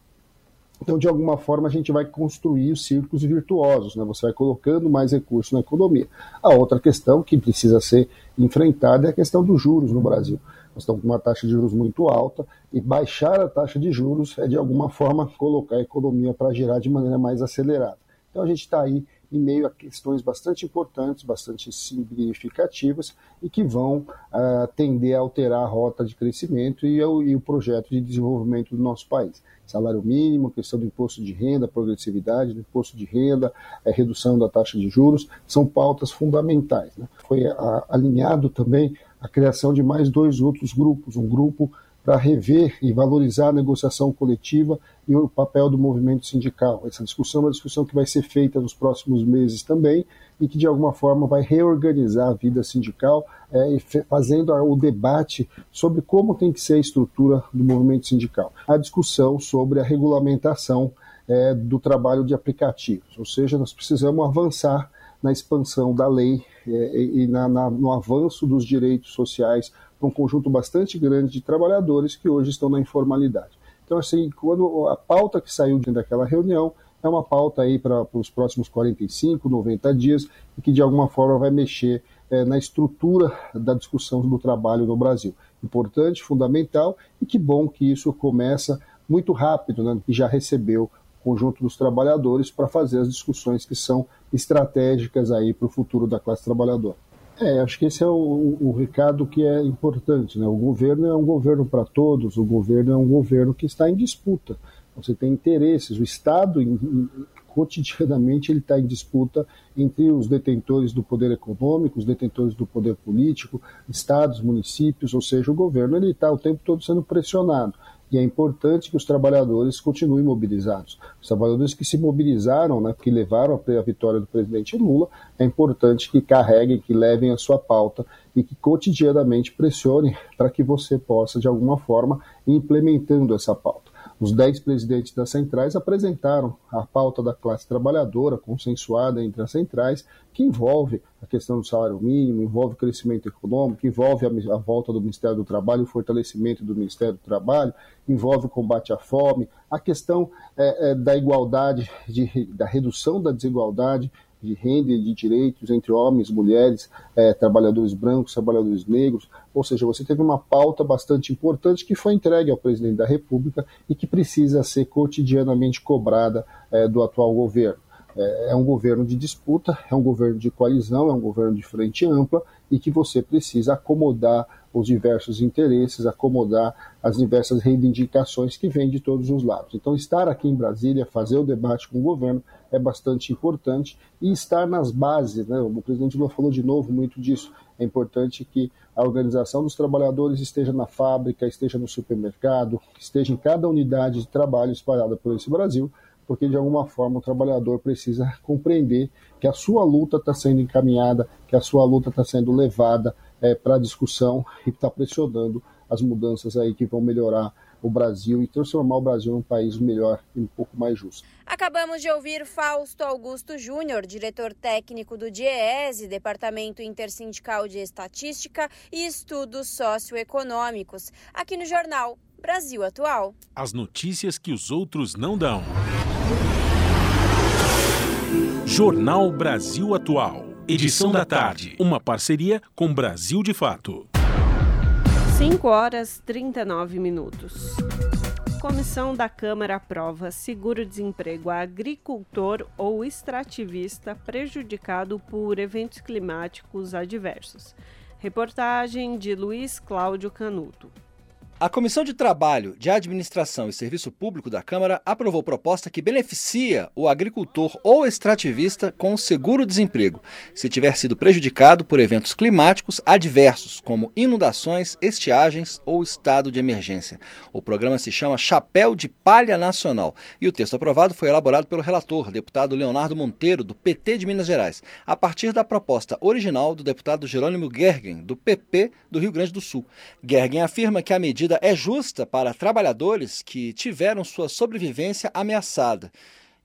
Então, de alguma forma, a gente vai construir os círculos virtuosos, né? você vai colocando mais recursos na economia. A outra questão que precisa ser enfrentada é a questão dos juros no Brasil. Nós estamos com uma taxa de juros muito alta e baixar a taxa de juros é, de alguma forma, colocar a economia para girar de maneira mais acelerada. Então a gente está aí em meio a questões bastante importantes, bastante significativas e que vão uh, tender a alterar a rota de crescimento e, e, o projeto de desenvolvimento do nosso país. Salário mínimo, questão do imposto de renda, progressividade do imposto de renda, é, redução da taxa de juros, são pautas fundamentais. Né? Foi a, alinhado também a criação de mais dois outros grupos, um grupo para rever e valorizar a negociação coletiva e o papel do movimento sindical. Essa discussão é uma discussão que vai ser feita nos próximos meses também e que, de alguma forma, vai reorganizar a vida sindical, é, fazendo o debate sobre como tem que ser a estrutura do movimento sindical. A discussão sobre a regulamentação é, do trabalho de aplicativos, ou seja, nós precisamos avançar na expansão da lei é, e na, na, no avanço dos direitos sociais um conjunto bastante grande de trabalhadores que hoje estão na informalidade. Então, assim, quando a pauta que saiu daquela reunião é uma pauta aí para os próximos 45, 90 dias e que de alguma forma vai mexer é, na estrutura da discussão do trabalho no Brasil. Importante, fundamental e que bom que isso começa muito rápido, né, e já recebeu o conjunto dos trabalhadores para fazer as discussões que são estratégicas aí para o futuro da classe trabalhadora. É, acho que esse é o, o, recado que é importante. Né? O governo é um governo para todos, o governo é um governo que está em disputa. Você tem interesses, o Estado, em, cotidianamente, ele está em disputa entre os detentores do poder econômico, os detentores do poder político, estados, municípios, ou seja, o governo ele está o tempo todo sendo pressionado e é importante que os trabalhadores continuem mobilizados. Os trabalhadores que se mobilizaram, né, que levaram a vitória do presidente Lula, é importante que carreguem, que levem a sua pauta e que cotidianamente pressionem para que você possa, de alguma forma, ir implementando essa pauta. Os dez presidentes das centrais apresentaram a pauta da classe trabalhadora, consensuada entre as centrais, que envolve a questão do salário mínimo, envolve o crescimento econômico, envolve a, volta do Ministério do Trabalho, o fortalecimento do Ministério do Trabalho, envolve o combate à fome, a questão é, é, da igualdade, de, da redução da desigualdade, de renda e de direitos entre homens, mulheres, é, trabalhadores brancos, trabalhadores negros. Ou seja, você teve uma pauta bastante importante que foi entregue ao presidente da República e que precisa ser cotidianamente cobrada é, do atual governo. É, é um governo de disputa, é um governo de coalizão, é um governo de frente ampla e que você precisa acomodar os diversos interesses, acomodar as diversas reivindicações que vêm de todos os lados. Então, estar aqui em Brasília, fazer o debate com o governo é bastante importante e estar nas bases, né? o presidente Lula falou de novo muito disso, é importante que a organização dos trabalhadores esteja na fábrica, esteja no supermercado, esteja em cada unidade de trabalho espalhada por esse Brasil, porque de alguma forma o trabalhador precisa compreender que a sua luta está sendo encaminhada, que a sua luta está sendo levada é, para discussão e está pressionando as mudanças aí que vão melhorar o Brasil e transformar o Brasil num país melhor e um pouco mais justo. Acabamos de ouvir Fausto Augusto Júnior, diretor técnico do DIEESE, Departamento Intersindical de Estatística e Estudos Socioeconômicos, aqui no jornal Brasil Atual. As notícias que os outros não dão. Jornal Brasil Atual. Edição da tarde. Uma parceria com Brasil de Fato. 5 horas 39 minutos. Comissão da Câmara aprova seguro-desemprego a agricultor ou extrativista prejudicado por eventos climáticos adversos. Reportagem de Luiz Cláudio Canuto. A Comissão de Trabalho, de Administração e Serviço Público da Câmara aprovou proposta que beneficia o agricultor ou extrativista com seguro-desemprego, se tiver sido prejudicado por eventos climáticos adversos, como inundações, estiagens ou estado de emergência. O programa se chama Chapéu de Palha Nacional e o texto aprovado foi elaborado pelo relator, deputado Leonardo Monteiro, do PT de Minas Gerais, a partir da proposta original do deputado Jerônimo Gergen, do PP do Rio Grande do Sul. Gergen afirma que a medida medida é justa para trabalhadores que tiveram sua sobrevivência ameaçada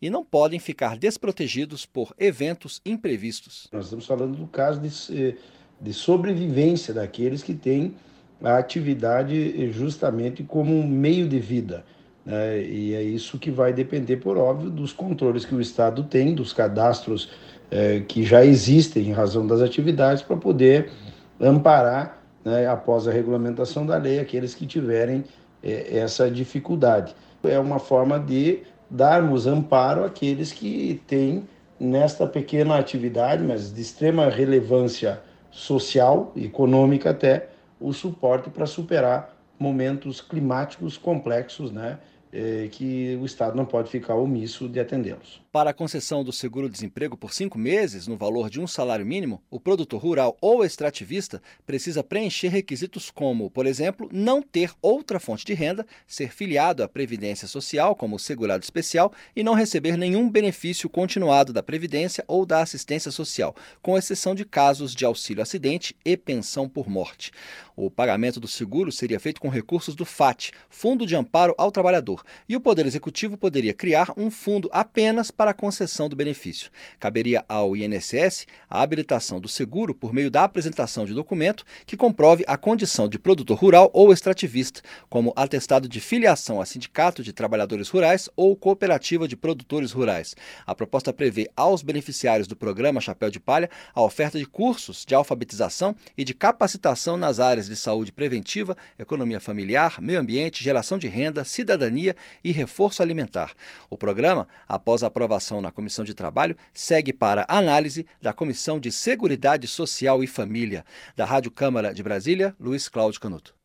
e não podem ficar desprotegidos por eventos imprevistos. Nós estamos falando do caso de, de sobrevivência daqueles que têm a atividade justamente como um meio de vida. Né? E é isso que vai depender, por óbvio, dos controles que o Estado tem, dos cadastros eh, que já existem em razão das atividades, para poder amparar né, após a regulamentação da lei, aqueles que tiverem é, essa dificuldade. É uma forma de darmos amparo àqueles que têm nesta pequena atividade, mas de extrema relevância social, econômica até, o suporte para superar momentos climáticos complexos, né? É, que o Estado não pode ficar omisso de atendê-los. Para a concessão do seguro-desemprego por cinco meses, no valor de um salário mínimo, o produtor rural ou extrativista precisa preencher requisitos como, por exemplo, não ter outra fonte de renda, ser filiado à Previdência Social, como segurado especial, e não receber nenhum benefício continuado da Previdência ou da assistência social, com exceção de casos de auxílio acidente e pensão por morte. O pagamento do seguro seria feito com recursos do FAT, Fundo de Amparo ao Trabalhador, e o Poder Executivo poderia criar um fundo apenas para a concessão do benefício. Caberia ao INSS a habilitação do seguro por meio da apresentação de documento que comprove a condição de produtor rural ou extrativista, como atestado de filiação a sindicato de trabalhadores rurais ou cooperativa de produtores rurais. A proposta prevê aos beneficiários do programa Chapéu de Palha a oferta de cursos de alfabetização e de capacitação nas áreas de saúde preventiva, economia familiar, meio ambiente, geração de renda, cidadania e reforço alimentar. O programa, após aprovação na Comissão de Trabalho, segue para análise da Comissão de Seguridade Social e Família. Da Rádio Câmara de Brasília, Luiz Cláudio Canuto.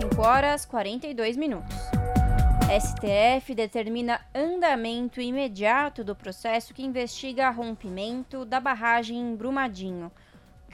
5 horas 42 minutos. STF determina andamento imediato do processo que investiga rompimento da barragem em Brumadinho.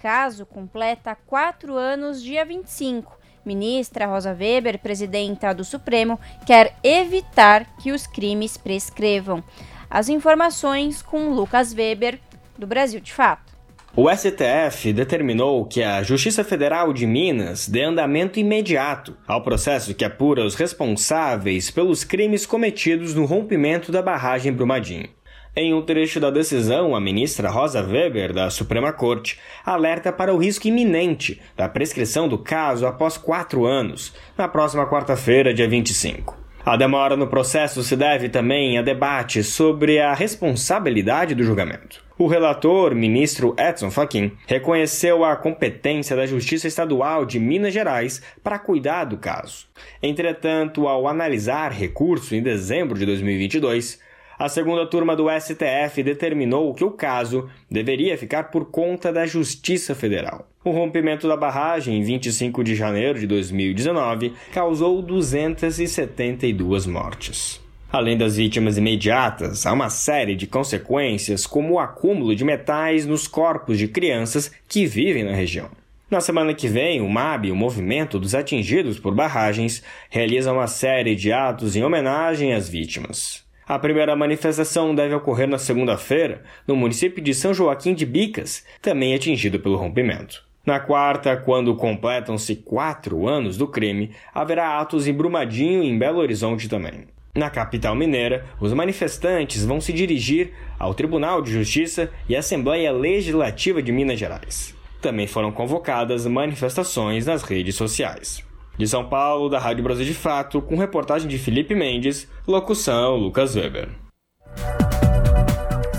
Caso completa quatro anos, dia 25. Ministra Rosa Weber, presidenta do Supremo, quer evitar que os crimes prescrevam. As informações com Lucas Weber, do Brasil de Fato. O STF determinou que a Justiça Federal de Minas dê andamento imediato ao processo que apura os responsáveis pelos crimes cometidos no rompimento da barragem Brumadinho. Em um trecho da decisão, a ministra Rosa Weber, da Suprema Corte, alerta para o risco iminente da prescrição do caso após quatro anos, na próxima quarta-feira, dia 25. A demora no processo se deve também a debate sobre a responsabilidade do julgamento. O relator, ministro Edson Fachin, reconheceu a competência da Justiça Estadual de Minas Gerais para cuidar do caso. Entretanto, ao analisar recurso em dezembro de 2022, a segunda turma do STF determinou que o caso deveria ficar por conta da Justiça Federal. O rompimento da barragem em 25 de janeiro de 2019 causou 272 mortes. Além das vítimas imediatas, há uma série de consequências, como o acúmulo de metais nos corpos de crianças que vivem na região. Na semana que vem, o MAB, o Movimento dos Atingidos por Barragens, realiza uma série de atos em homenagem às vítimas. A primeira manifestação deve ocorrer na segunda-feira, no município de São Joaquim de Bicas, também atingido pelo rompimento. Na quarta, quando completam-se quatro anos do crime, haverá atos em Brumadinho e em Belo Horizonte também. Na capital mineira, os manifestantes vão se dirigir ao Tribunal de Justiça e à Assembleia Legislativa de Minas Gerais. Também foram convocadas manifestações nas redes sociais. De São Paulo, da Rádio Brasil de Fato, com reportagem de Felipe Mendes, locução Lucas Weber.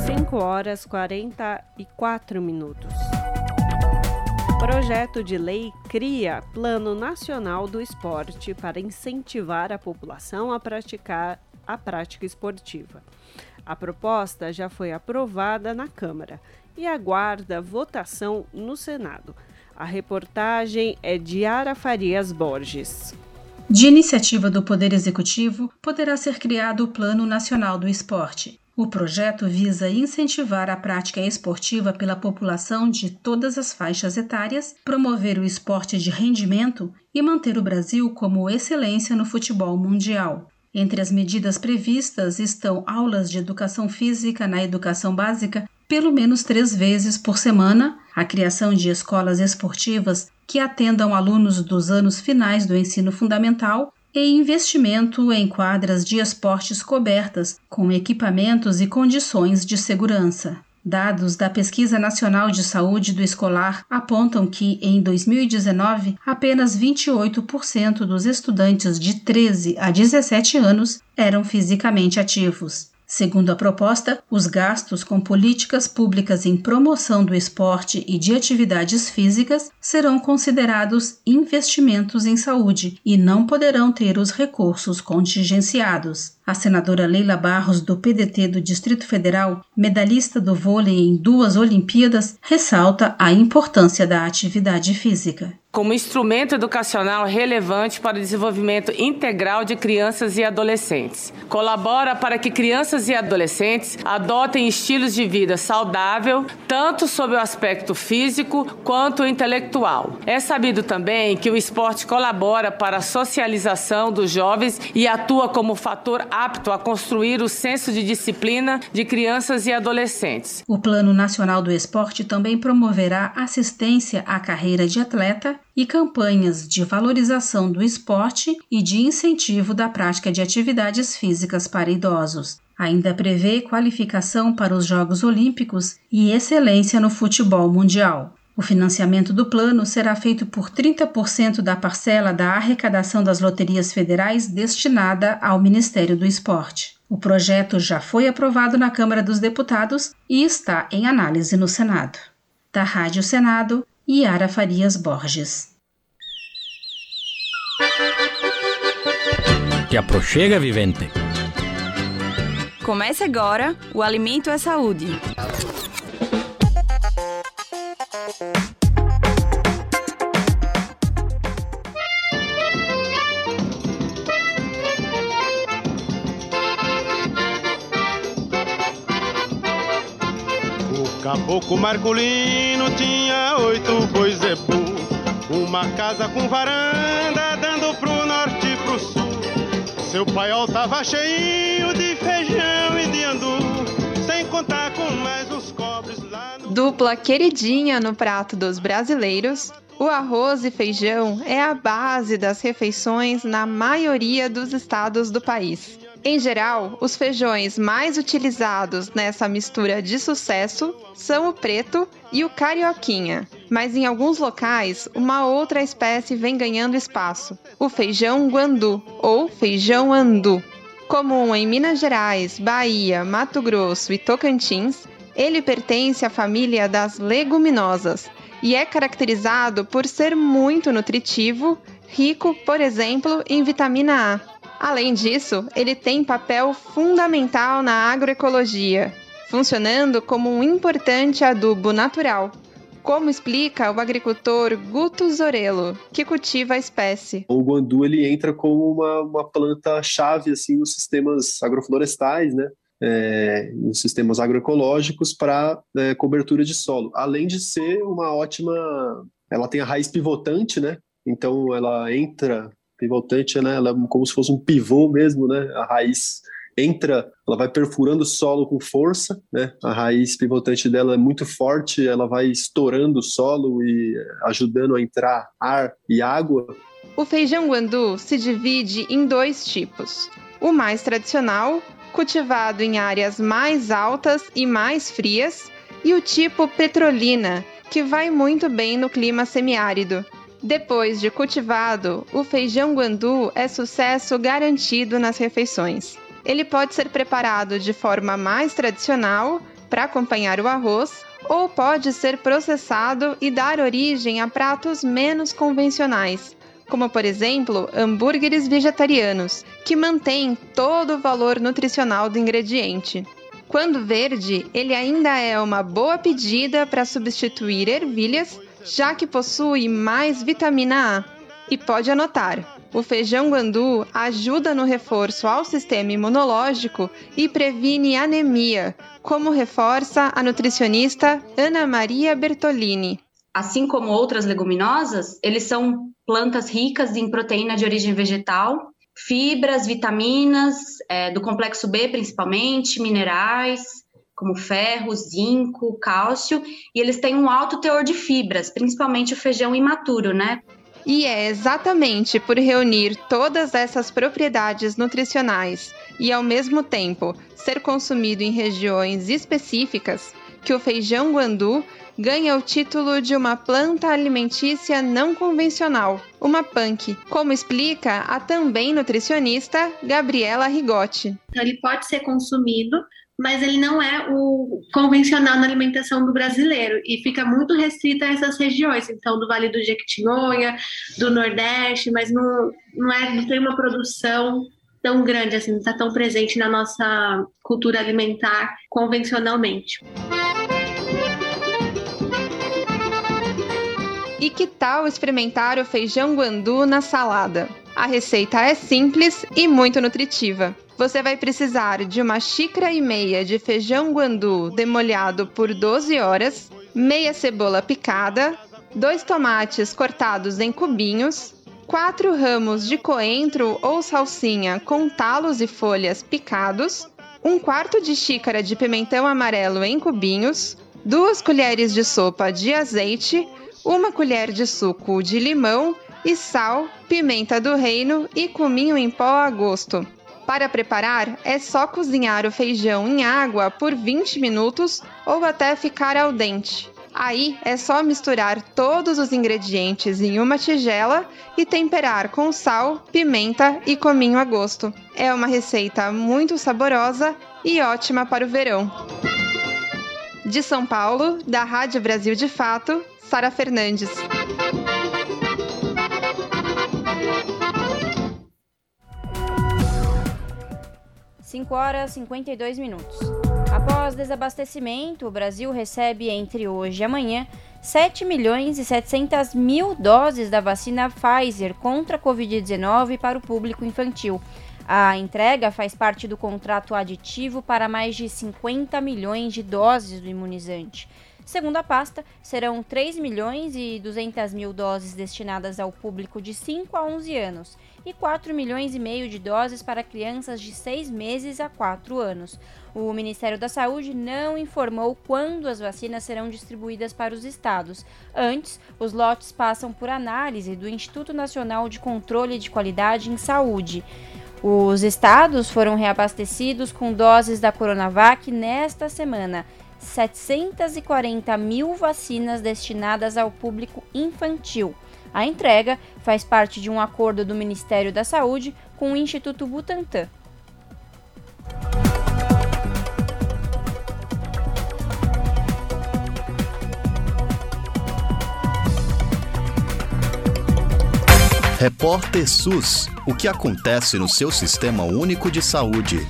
5 horas 44 minutos. Projeto de lei cria Plano Nacional do Esporte para incentivar a população a praticar a prática esportiva. A proposta já foi aprovada na Câmara e aguarda votação no Senado. A reportagem é de Ara Farias Borges. De iniciativa do Poder Executivo, poderá ser criado o Plano Nacional do Esporte. O projeto visa incentivar a prática esportiva pela população de todas as faixas etárias, promover o esporte de rendimento e manter o Brasil como excelência no futebol mundial. Entre as medidas previstas estão aulas de educação física na educação básica pelo menos três vezes por semana, a criação de escolas esportivas que atendam alunos dos anos finais do ensino fundamental e investimento em quadras de esportes cobertas com equipamentos e condições de segurança. Dados da Pesquisa Nacional de Saúde do Escolar apontam que, em 2019, apenas 28% dos estudantes de 13 a 17 anos eram fisicamente ativos. Segundo a proposta, os gastos com políticas públicas em promoção do esporte e de atividades físicas serão considerados investimentos em saúde e não poderão ter os recursos contingenciados. A senadora Leila Barros, do PDT do Distrito Federal, medalhista do vôlei em duas Olimpíadas, ressalta a importância da atividade física como instrumento educacional relevante para o desenvolvimento integral de crianças e adolescentes. Colabora para que crianças e adolescentes adotem estilos de vida saudável, tanto sob o aspecto físico quanto intelectual. É sabido também que o esporte colabora para a socialização dos jovens e atua como fator apto a construir o senso de disciplina de crianças e adolescentes. O Plano Nacional do Esporte também promoverá assistência à carreira de atleta e campanhas de valorização do esporte e de incentivo da prática de atividades físicas para idosos. Ainda prevê qualificação para os Jogos Olímpicos e excelência no futebol mundial. O financiamento do plano será feito por 30% da parcela da arrecadação das loterias federais destinada ao Ministério do Esporte. O projeto já foi aprovado na Câmara dos Deputados e está em análise no Senado. Da Rádio Senado, Yara Farias Borges. Te aproxega, vivente. Comece agora o Alimento é Saúde. Caboclo Marculino tinha oito bois zebu, uma casa com varanda dando pro norte e pro sul. Seu paiol tava cheio de feijão e de andu, sem contar com mais Dupla queridinha no prato dos brasileiros, o arroz e feijão é a base das refeições na maioria dos estados do país. Em geral, os feijões mais utilizados nessa mistura de sucesso são o preto e o carioquinha, mas em alguns locais uma outra espécie vem ganhando espaço: o feijão guandu ou feijão andu. Comum em Minas Gerais, Bahia, Mato Grosso e Tocantins, ele pertence à família das leguminosas e é caracterizado por ser muito nutritivo, rico, por exemplo, em vitamina A. Além disso, ele tem papel fundamental na agroecologia, funcionando como um importante adubo natural, como explica o agricultor Guto Zorello, que cultiva a espécie. O guandu ele entra como uma, uma planta chave assim nos sistemas agroflorestais, né? É, em sistemas agroecológicos para é, cobertura de solo, além de ser uma ótima, ela tem a raiz pivotante, né? Então ela entra pivotante, né? Ela é como se fosse um pivô mesmo, né? A raiz entra, ela vai perfurando o solo com força, né? A raiz pivotante dela é muito forte, ela vai estourando o solo e ajudando a entrar ar e água. O feijão guandu se divide em dois tipos. O mais tradicional, cultivado em áreas mais altas e mais frias, e o tipo petrolina, que vai muito bem no clima semiárido. Depois de cultivado, o feijão guandu é sucesso garantido nas refeições. Ele pode ser preparado de forma mais tradicional, para acompanhar o arroz, ou pode ser processado e dar origem a pratos menos convencionais, como por exemplo hambúrgueres vegetarianos, que mantêm todo o valor nutricional do ingrediente. Quando verde, ele ainda é uma boa pedida para substituir ervilhas, já que possui mais vitamina A. E pode anotar, o feijão guandu ajuda no reforço ao sistema imunológico e previne anemia, como reforça a nutricionista Ana Maria Bertolini. Assim como outras leguminosas, eles são plantas ricas em proteína de origem vegetal, fibras, vitaminas, é, do complexo B principalmente, minerais, como ferro, zinco, cálcio, e eles têm um alto teor de fibras, principalmente o feijão imaturo, né? E é exatamente por reunir todas essas propriedades nutricionais e, ao mesmo tempo, ser consumido em regiões específicas que o feijão guandu ganha o título de uma planta alimentícia não convencional, uma punk, como explica a também nutricionista Gabriela Rigotti. Ele pode ser consumido mas ele não é o convencional na alimentação do brasileiro e fica muito restrito a essas regiões, então do Vale do Jequitinhonha, do Nordeste, mas não, não, é, não tem uma produção tão grande assim, não está tão presente na nossa cultura alimentar convencionalmente. E que tal experimentar o feijão guandu na salada? A receita é simples e muito nutritiva. Você vai precisar de uma xícara e meia de feijão guandu demolhado por 12 horas, meia cebola picada, dois tomates cortados em cubinhos, quatro ramos de coentro ou salsinha com talos e folhas picados, um quarto de xícara de pimentão amarelo em cubinhos, duas colheres de sopa de azeite, uma colher de suco de limão e sal, pimenta do reino e cominho em pó a gosto. Para preparar, é só cozinhar o feijão em água por 20 minutos ou até ficar al dente. Aí é só misturar todos os ingredientes em uma tigela e temperar com sal, pimenta e cominho a gosto. É uma receita muito saborosa e ótima para o verão. De São Paulo, da Rádio Brasil de Fato, Sara Fernandes. 5 horas e 52 minutos. Após desabastecimento, o Brasil recebe entre hoje e amanhã 7 milhões e 700 mil doses da vacina Pfizer contra a Covid-19 para o público infantil. A entrega faz parte do contrato aditivo para mais de 50 milhões de doses do imunizante. Segundo a pasta, serão 3 milhões e 200 mil doses destinadas ao público de 5 a 11 anos e 4 milhões e meio de doses para crianças de 6 meses a 4 anos. O Ministério da Saúde não informou quando as vacinas serão distribuídas para os estados. Antes, os lotes passam por análise do Instituto Nacional de Controle de Qualidade em Saúde. Os estados foram reabastecidos com doses da Coronavac nesta semana. 740 mil vacinas destinadas ao público infantil. A entrega faz parte de um acordo do Ministério da Saúde com o Instituto Butantan. Repórter SUS: O que acontece no seu sistema único de saúde?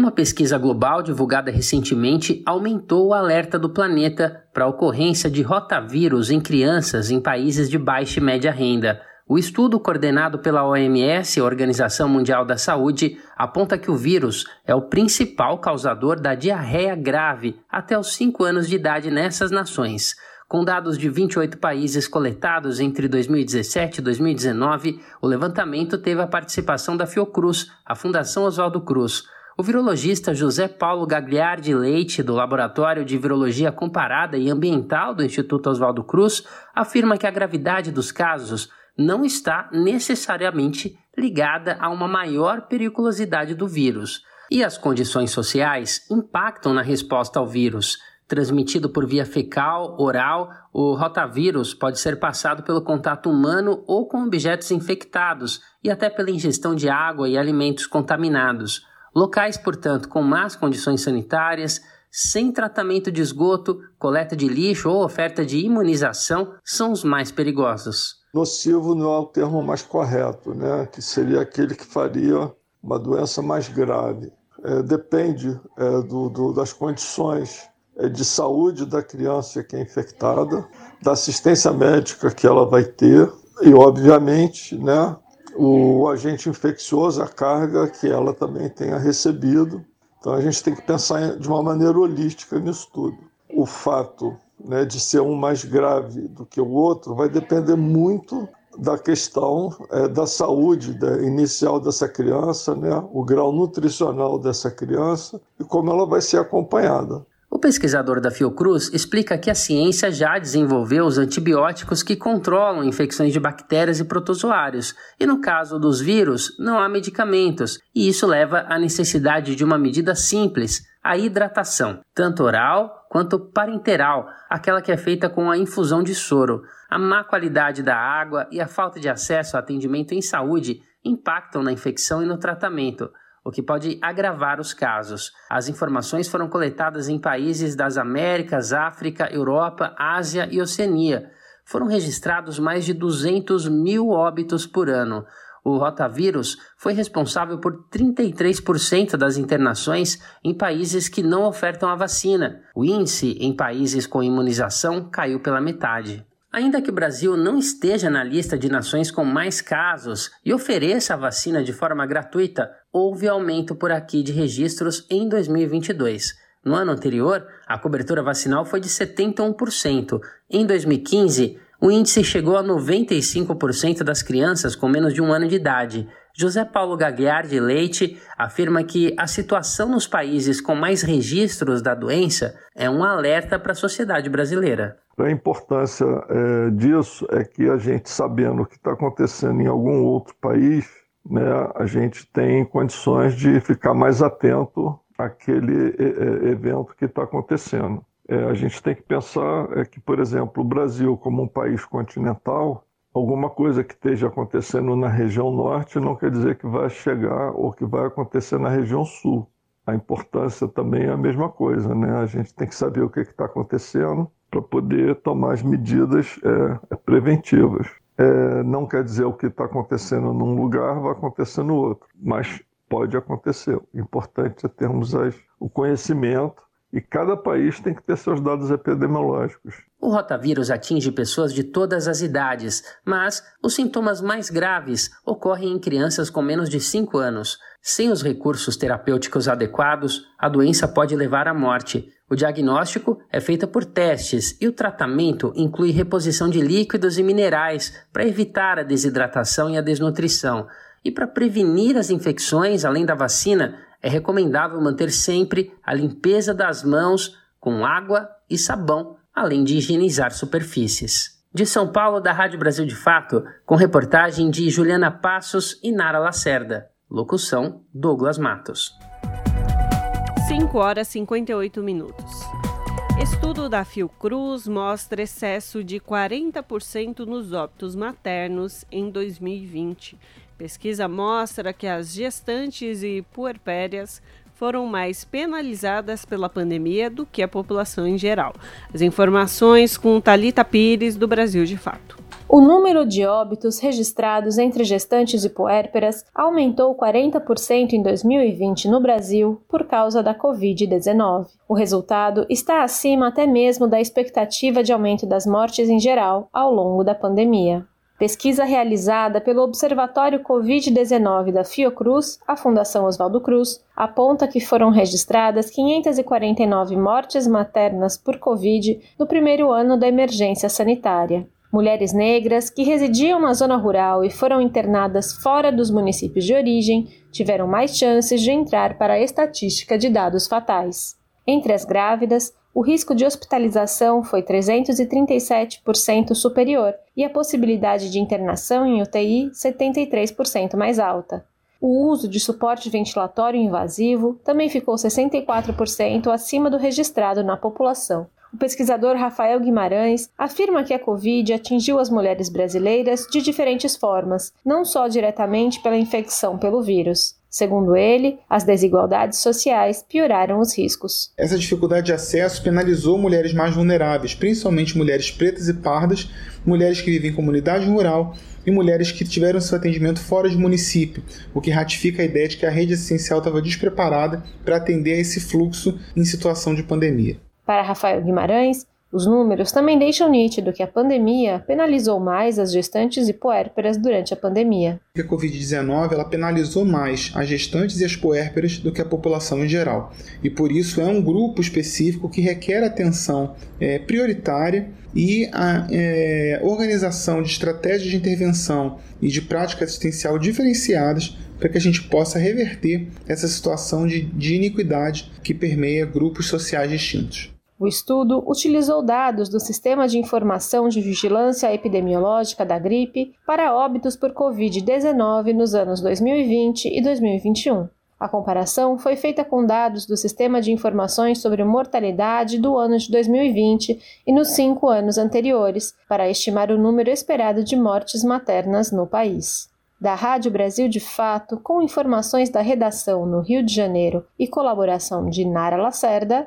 Uma pesquisa global divulgada recentemente aumentou o alerta do planeta para a ocorrência de rotavírus em crianças em países de baixa e média renda. O estudo coordenado pela OMS, Organização Mundial da Saúde, aponta que o vírus é o principal causador da diarreia grave até os 5 anos de idade nessas nações. Com dados de 28 países coletados entre 2017 e 2019, o levantamento teve a participação da Fiocruz, a Fundação Oswaldo Cruz. O virologista José Paulo Gagliardi Leite, do Laboratório de Virologia Comparada e Ambiental do Instituto Oswaldo Cruz, afirma que a gravidade dos casos não está necessariamente ligada a uma maior periculosidade do vírus. E as condições sociais impactam na resposta ao vírus. Transmitido por via fecal, oral, o rotavírus pode ser passado pelo contato humano ou com objetos infectados e até pela ingestão de água e alimentos contaminados. Locais, portanto, com más condições sanitárias, sem tratamento de esgoto, coleta de lixo ou oferta de imunização são os mais perigosos. Nocivo não é o termo mais correto, né? que seria aquele que faria uma doença mais grave. É, depende é, do, do, das condições é, de saúde da criança que é infectada, da assistência médica que ela vai ter e, obviamente, né, o agente infeccioso, a carga que ela também tenha recebido. Então a gente tem que pensar de uma maneira holística nisso tudo. O fato né, de ser um mais grave do que o outro vai depender muito da questão é, da saúde da, inicial dessa criança, né, o grau nutricional dessa criança e como ela vai ser acompanhada. Pesquisador da Fiocruz explica que a ciência já desenvolveu os antibióticos que controlam infecções de bactérias e protozoários, e no caso dos vírus, não há medicamentos, e isso leva à necessidade de uma medida simples, a hidratação, tanto oral quanto parenteral, aquela que é feita com a infusão de soro. A má qualidade da água e a falta de acesso a atendimento em saúde impactam na infecção e no tratamento o que pode agravar os casos. As informações foram coletadas em países das Américas, África, Europa, Ásia e Oceania. Foram registrados mais de 200 mil óbitos por ano. O rotavírus foi responsável por 33% das internações em países que não ofertam a vacina. O índice em países com imunização caiu pela metade. Ainda que o Brasil não esteja na lista de nações com mais casos e ofereça a vacina de forma gratuita, houve aumento por aqui de registros em 2022. No ano anterior, a cobertura vacinal foi de 71%. Em 2015, o índice chegou a 95% das crianças com menos de um ano de idade. José Paulo Gagliardi Leite afirma que a situação nos países com mais registros da doença é um alerta para a sociedade brasileira. A importância é, disso é que a gente, sabendo o que está acontecendo em algum outro país, né, a gente tem condições de ficar mais atento àquele é, evento que está acontecendo. É, a gente tem que pensar é, que, por exemplo, o Brasil, como um país continental, alguma coisa que esteja acontecendo na região norte não quer dizer que vai chegar ou que vai acontecer na região sul. A importância também é a mesma coisa, né? A gente tem que saber o que está acontecendo para poder tomar as medidas é, preventivas. É, não quer dizer o que está acontecendo num lugar vai acontecer no outro, mas pode acontecer. O importante é termos as, o conhecimento e cada país tem que ter seus dados epidemiológicos. O rotavírus atinge pessoas de todas as idades, mas os sintomas mais graves ocorrem em crianças com menos de 5 anos. Sem os recursos terapêuticos adequados, a doença pode levar à morte. O diagnóstico é feito por testes e o tratamento inclui reposição de líquidos e minerais para evitar a desidratação e a desnutrição. E para prevenir as infecções, além da vacina, é recomendável manter sempre a limpeza das mãos com água e sabão, além de higienizar superfícies. De São Paulo, da Rádio Brasil de Fato, com reportagem de Juliana Passos e Nara Lacerda. Locução: Douglas Matos. 5 horas e 58 minutos. Estudo da Fiocruz mostra excesso de 40% nos óbitos maternos em 2020. Pesquisa mostra que as gestantes e puerpérias foram mais penalizadas pela pandemia do que a população em geral. As informações com Talita Pires do Brasil de Fato. O número de óbitos registrados entre gestantes e puérperas aumentou 40% em 2020 no Brasil por causa da Covid-19. O resultado está acima até mesmo da expectativa de aumento das mortes em geral ao longo da pandemia. Pesquisa realizada pelo Observatório Covid-19 da Fiocruz, a Fundação Oswaldo Cruz, aponta que foram registradas 549 mortes maternas por Covid no primeiro ano da emergência sanitária. Mulheres negras que residiam na zona rural e foram internadas fora dos municípios de origem tiveram mais chances de entrar para a estatística de dados fatais. Entre as grávidas, o risco de hospitalização foi 337% superior e a possibilidade de internação em UTI 73% mais alta. O uso de suporte ventilatório invasivo também ficou 64% acima do registrado na população. O pesquisador Rafael Guimarães afirma que a Covid atingiu as mulheres brasileiras de diferentes formas, não só diretamente pela infecção pelo vírus. Segundo ele, as desigualdades sociais pioraram os riscos. Essa dificuldade de acesso penalizou mulheres mais vulneráveis, principalmente mulheres pretas e pardas, mulheres que vivem em comunidade rural e mulheres que tiveram seu atendimento fora de município, o que ratifica a ideia de que a rede assistencial estava despreparada para atender a esse fluxo em situação de pandemia. Para Rafael Guimarães, os números também deixam nítido que a pandemia penalizou mais as gestantes e puérperas durante a pandemia. A Covid-19 ela penalizou mais as gestantes e as puérperas do que a população em geral. E por isso é um grupo específico que requer atenção é, prioritária e a é, organização de estratégias de intervenção e de prática assistencial diferenciadas para que a gente possa reverter essa situação de, de iniquidade que permeia grupos sociais distintos. O estudo utilizou dados do Sistema de Informação de Vigilância Epidemiológica da Gripe para óbitos por Covid-19 nos anos 2020 e 2021. A comparação foi feita com dados do Sistema de Informações sobre Mortalidade do ano de 2020 e nos cinco anos anteriores, para estimar o número esperado de mortes maternas no país. Da Rádio Brasil de Fato, com informações da redação no Rio de Janeiro e colaboração de Nara Lacerda,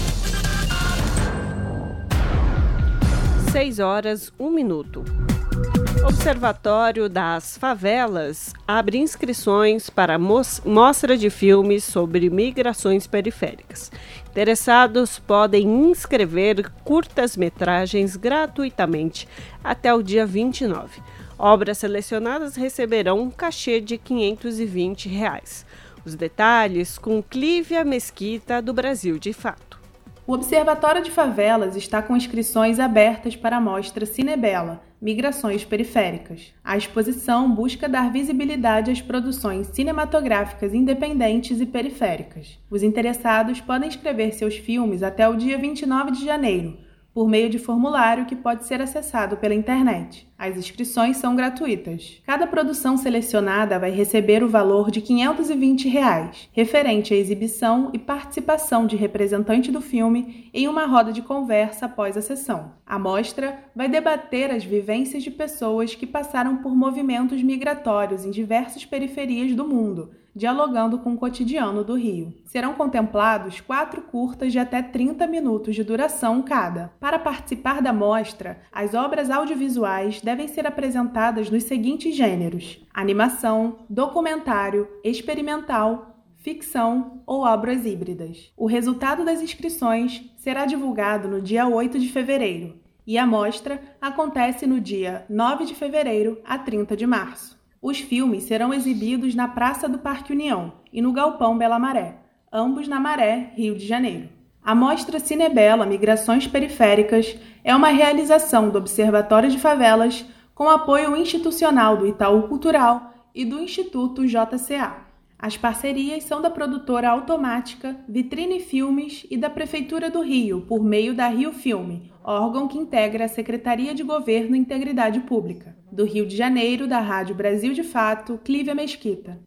6 horas, 1 minuto. Observatório das Favelas abre inscrições para mostra de filmes sobre migrações periféricas. Interessados podem inscrever curtas-metragens gratuitamente até o dia 29. Obras selecionadas receberão um cachê de 520 reais. Os detalhes com Clívia Mesquita, do Brasil de Fato. O Observatório de Favelas está com inscrições abertas para a mostra Cinebela, Migrações Periféricas. A exposição busca dar visibilidade às produções cinematográficas independentes e periféricas. Os interessados podem escrever seus filmes até o dia 29 de janeiro, por meio de formulário que pode ser acessado pela internet. As inscrições são gratuitas. Cada produção selecionada vai receber o valor de 520 reais, referente à exibição e participação de representante do filme em uma roda de conversa após a sessão. A mostra vai debater as vivências de pessoas que passaram por movimentos migratórios em diversas periferias do mundo dialogando com o cotidiano do Rio. Serão contemplados quatro curtas de até 30 minutos de duração cada. Para participar da mostra, as obras audiovisuais devem ser apresentadas nos seguintes gêneros: animação, documentário, experimental, ficção ou obras híbridas. O resultado das inscrições será divulgado no dia 8 de fevereiro e a mostra acontece no dia 9 de fevereiro a 30 de março. Os filmes serão exibidos na Praça do Parque União e no Galpão Bela Maré, ambos na Maré, Rio de Janeiro. A mostra Cinebela Migrações Periféricas é uma realização do Observatório de Favelas com apoio institucional do Itaú Cultural e do Instituto JCA. As parcerias são da produtora automática Vitrine Filmes e da Prefeitura do Rio, por meio da Rio Filme, órgão que integra a Secretaria de Governo e Integridade Pública. Do Rio de Janeiro, da Rádio Brasil de Fato, Clívia Mesquita.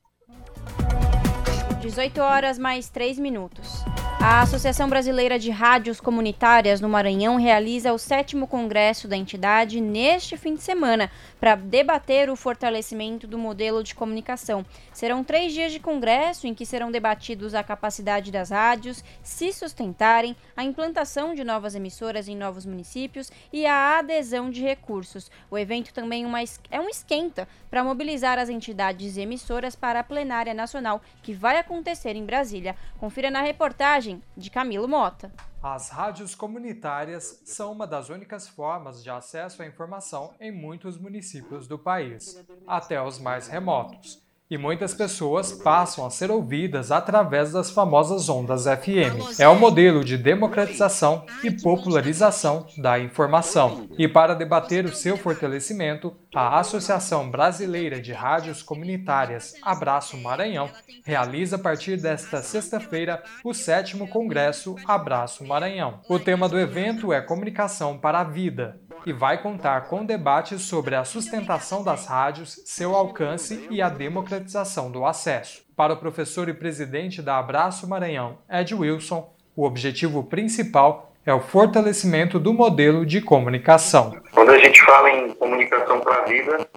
18 horas mais 3 minutos. A Associação Brasileira de Rádios Comunitárias no Maranhão realiza o sétimo congresso da entidade neste fim de semana para debater o fortalecimento do modelo de comunicação. Serão três dias de congresso em que serão debatidos a capacidade das rádios se sustentarem, a implantação de novas emissoras em novos municípios e a adesão de recursos. O evento também uma, é um esquenta para mobilizar as entidades e emissoras para a plenária nacional que vai acontecer em Brasília. Confira na reportagem de Camilo Mota. As rádios comunitárias são uma das únicas formas de acesso à informação em muitos municípios do país, até os mais remotos e muitas pessoas passam a ser ouvidas através das famosas ondas FM. É o um modelo de democratização e popularização da informação. E para debater o seu fortalecimento, a Associação Brasileira de Rádios Comunitárias Abraço Maranhão realiza a partir desta sexta-feira o sétimo Congresso Abraço Maranhão. O tema do evento é Comunicação para a Vida e vai contar com debates sobre a sustentação das rádios, seu alcance e a democratização do acesso. Para o professor e presidente da Abraço Maranhão, Ed Wilson, o objetivo principal é o fortalecimento do modelo de comunicação. Quando a gente fala em comunicação para a vida,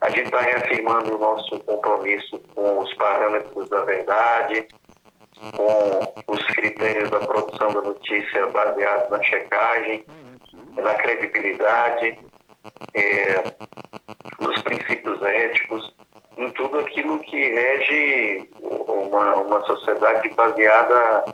a gente está reafirmando o nosso compromisso com os parâmetros da verdade, com os critérios da produção da notícia baseados na checagem, na credibilidade, é, nos princípios éticos, em tudo aquilo que rege uma, uma sociedade baseada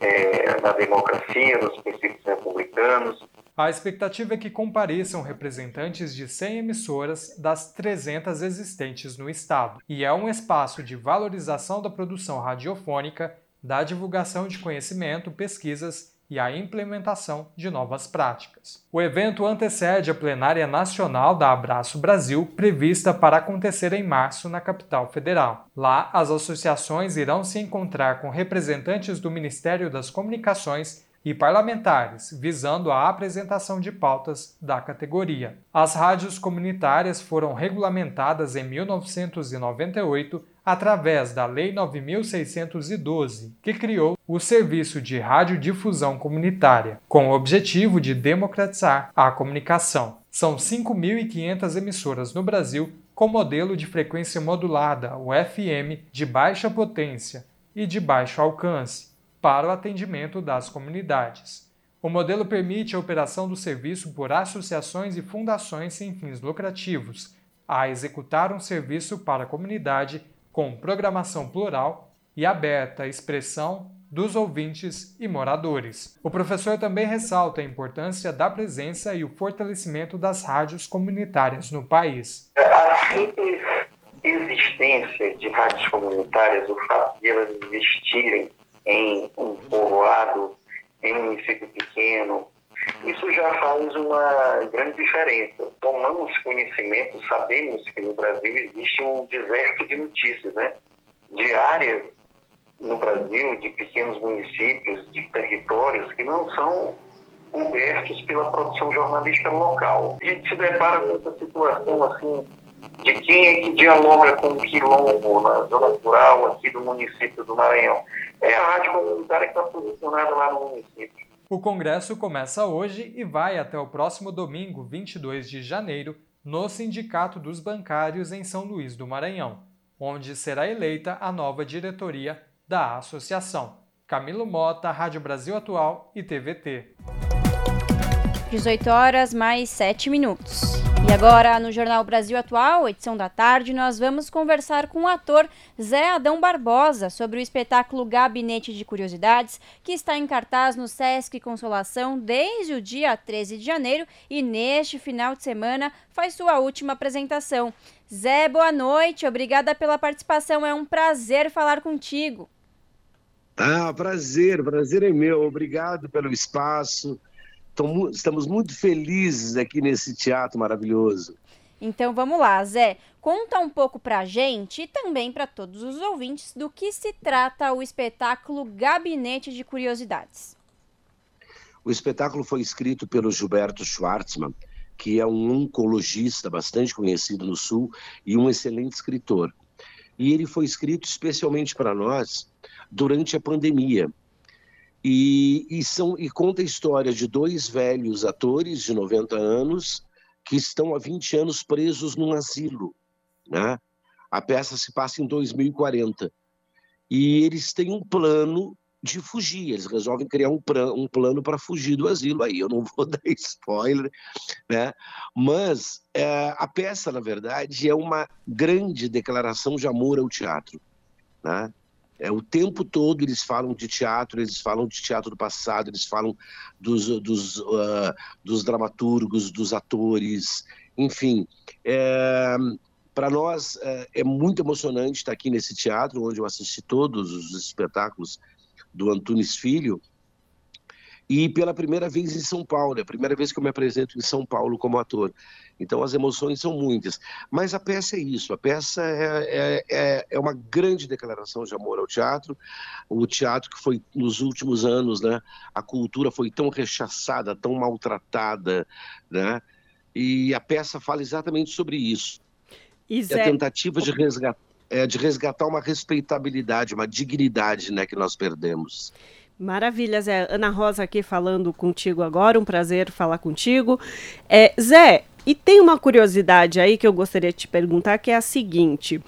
é, na democracia, nos princípios republicanos. A expectativa é que compareçam representantes de 100 emissoras das 300 existentes no estado, e é um espaço de valorização da produção radiofônica, da divulgação de conhecimento, pesquisas e a implementação de novas práticas. O evento antecede a plenária nacional da Abraço Brasil, prevista para acontecer em março na capital federal. Lá, as associações irão se encontrar com representantes do Ministério das Comunicações e parlamentares, visando a apresentação de pautas da categoria. As rádios comunitárias foram regulamentadas em 1998 através da Lei 9612, que criou o Serviço de Radiodifusão Comunitária, com o objetivo de democratizar a comunicação. São 5.500 emissoras no Brasil com modelo de frequência modulada, o FM, de baixa potência e de baixo alcance para o atendimento das comunidades. O modelo permite a operação do serviço por associações e fundações sem fins lucrativos, a executar um serviço para a comunidade com programação plural e aberta à expressão dos ouvintes e moradores. O professor também ressalta a importância da presença e o fortalecimento das rádios comunitárias no país. A simples existência de rádios comunitárias, o fato de elas existirem em um povoado, em um município pequeno, isso já faz uma grande diferença. Tomamos conhecimento, sabemos que no Brasil existe um deserto de notícias, né? De áreas no Brasil, de pequenos municípios, de territórios que não são cobertos pela produção jornalística local. A gente se depara com essa situação assim de quem é que dialoga com o quilombo na zona rural aqui do município do Maranhão. É a rádio comunitária que está posicionada lá no município. O congresso começa hoje e vai até o próximo domingo, 22 de janeiro, no Sindicato dos Bancários em São Luís do Maranhão, onde será eleita a nova diretoria da associação. Camilo Mota, Rádio Brasil Atual e TVT. 18 horas mais 7 minutos. E agora, no Jornal Brasil Atual, edição da tarde, nós vamos conversar com o ator Zé Adão Barbosa sobre o espetáculo Gabinete de Curiosidades, que está em cartaz no Sesc Consolação desde o dia 13 de janeiro e neste final de semana faz sua última apresentação. Zé, boa noite, obrigada pela participação, é um prazer falar contigo. Ah, prazer, prazer é meu, obrigado pelo espaço estamos muito felizes aqui nesse teatro maravilhoso. Então vamos lá, Zé. Conta um pouco pra gente e também para todos os ouvintes do que se trata o espetáculo Gabinete de Curiosidades. O espetáculo foi escrito pelo Gilberto Schwartzman, que é um oncologista bastante conhecido no Sul e um excelente escritor. E ele foi escrito especialmente para nós durante a pandemia, E, e, são, e conta a história de dois velhos atores de 90 anos que estão há 20 anos presos num asilo. Né? A peça se passa em 2040. E eles têm um plano de fugir. Eles resolvem criar um, um plano para fugir do asilo. Aí eu não *laughs* vou dar spoiler, né? Mas é, a peça, na verdade, é uma grande declaração de amor ao teatro, né? É, o tempo todo eles falam de teatro, eles falam de teatro do passado, eles falam dos, dos, uh, dos dramaturgos, dos atores, enfim. É, para nós é, é, muito emocionante estar aqui nesse teatro, onde eu assisti todos os espetáculos do Antunes Filho, e pela primeira vez em São Paulo, é a primeira vez que eu me apresento em São Paulo como ator. Então as emoções são muitas. Mas a peça é isso, a peça é, é, é, é uma grande declaração de amor ao teatro. O teatro que foi nos últimos anos, né, a cultura foi tão rechaçada, tão maltratada, né? E a peça fala exatamente sobre isso. Zé... É a tentativa de resgatar, é, de resgatar uma respeitabilidade, uma dignidade né, que nós perdemos. Maravilha, Zé. Ana Rosa aqui falando contigo agora, um prazer falar contigo. É, Zé, e tem uma curiosidade aí que eu gostaria de te perguntar, que é a seguinte: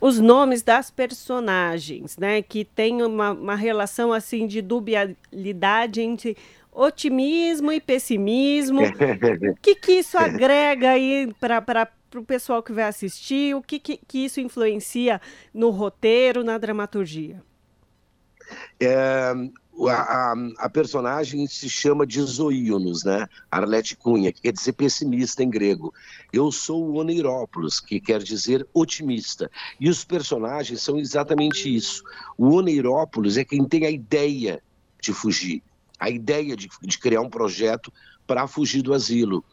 os nomes das personagens, né? Que tem uma, uma relação assim de dubialidade entre otimismo e pessimismo. o que, que isso agrega aí para o pessoal que vai assistir? O que, que, que isso influencia no roteiro, na dramaturgia? É, a, a, a, personagem se chama de Zoíonos, né? Arlete Cunha, que quer dizer pessimista em grego. Eu sou o Oneirópolis, que quer dizer otimista. E os personagens são exatamente isso. O Oneirópolis é quem tem a ideia de fugir, a ideia de, de criar um projeto para fugir do asilo.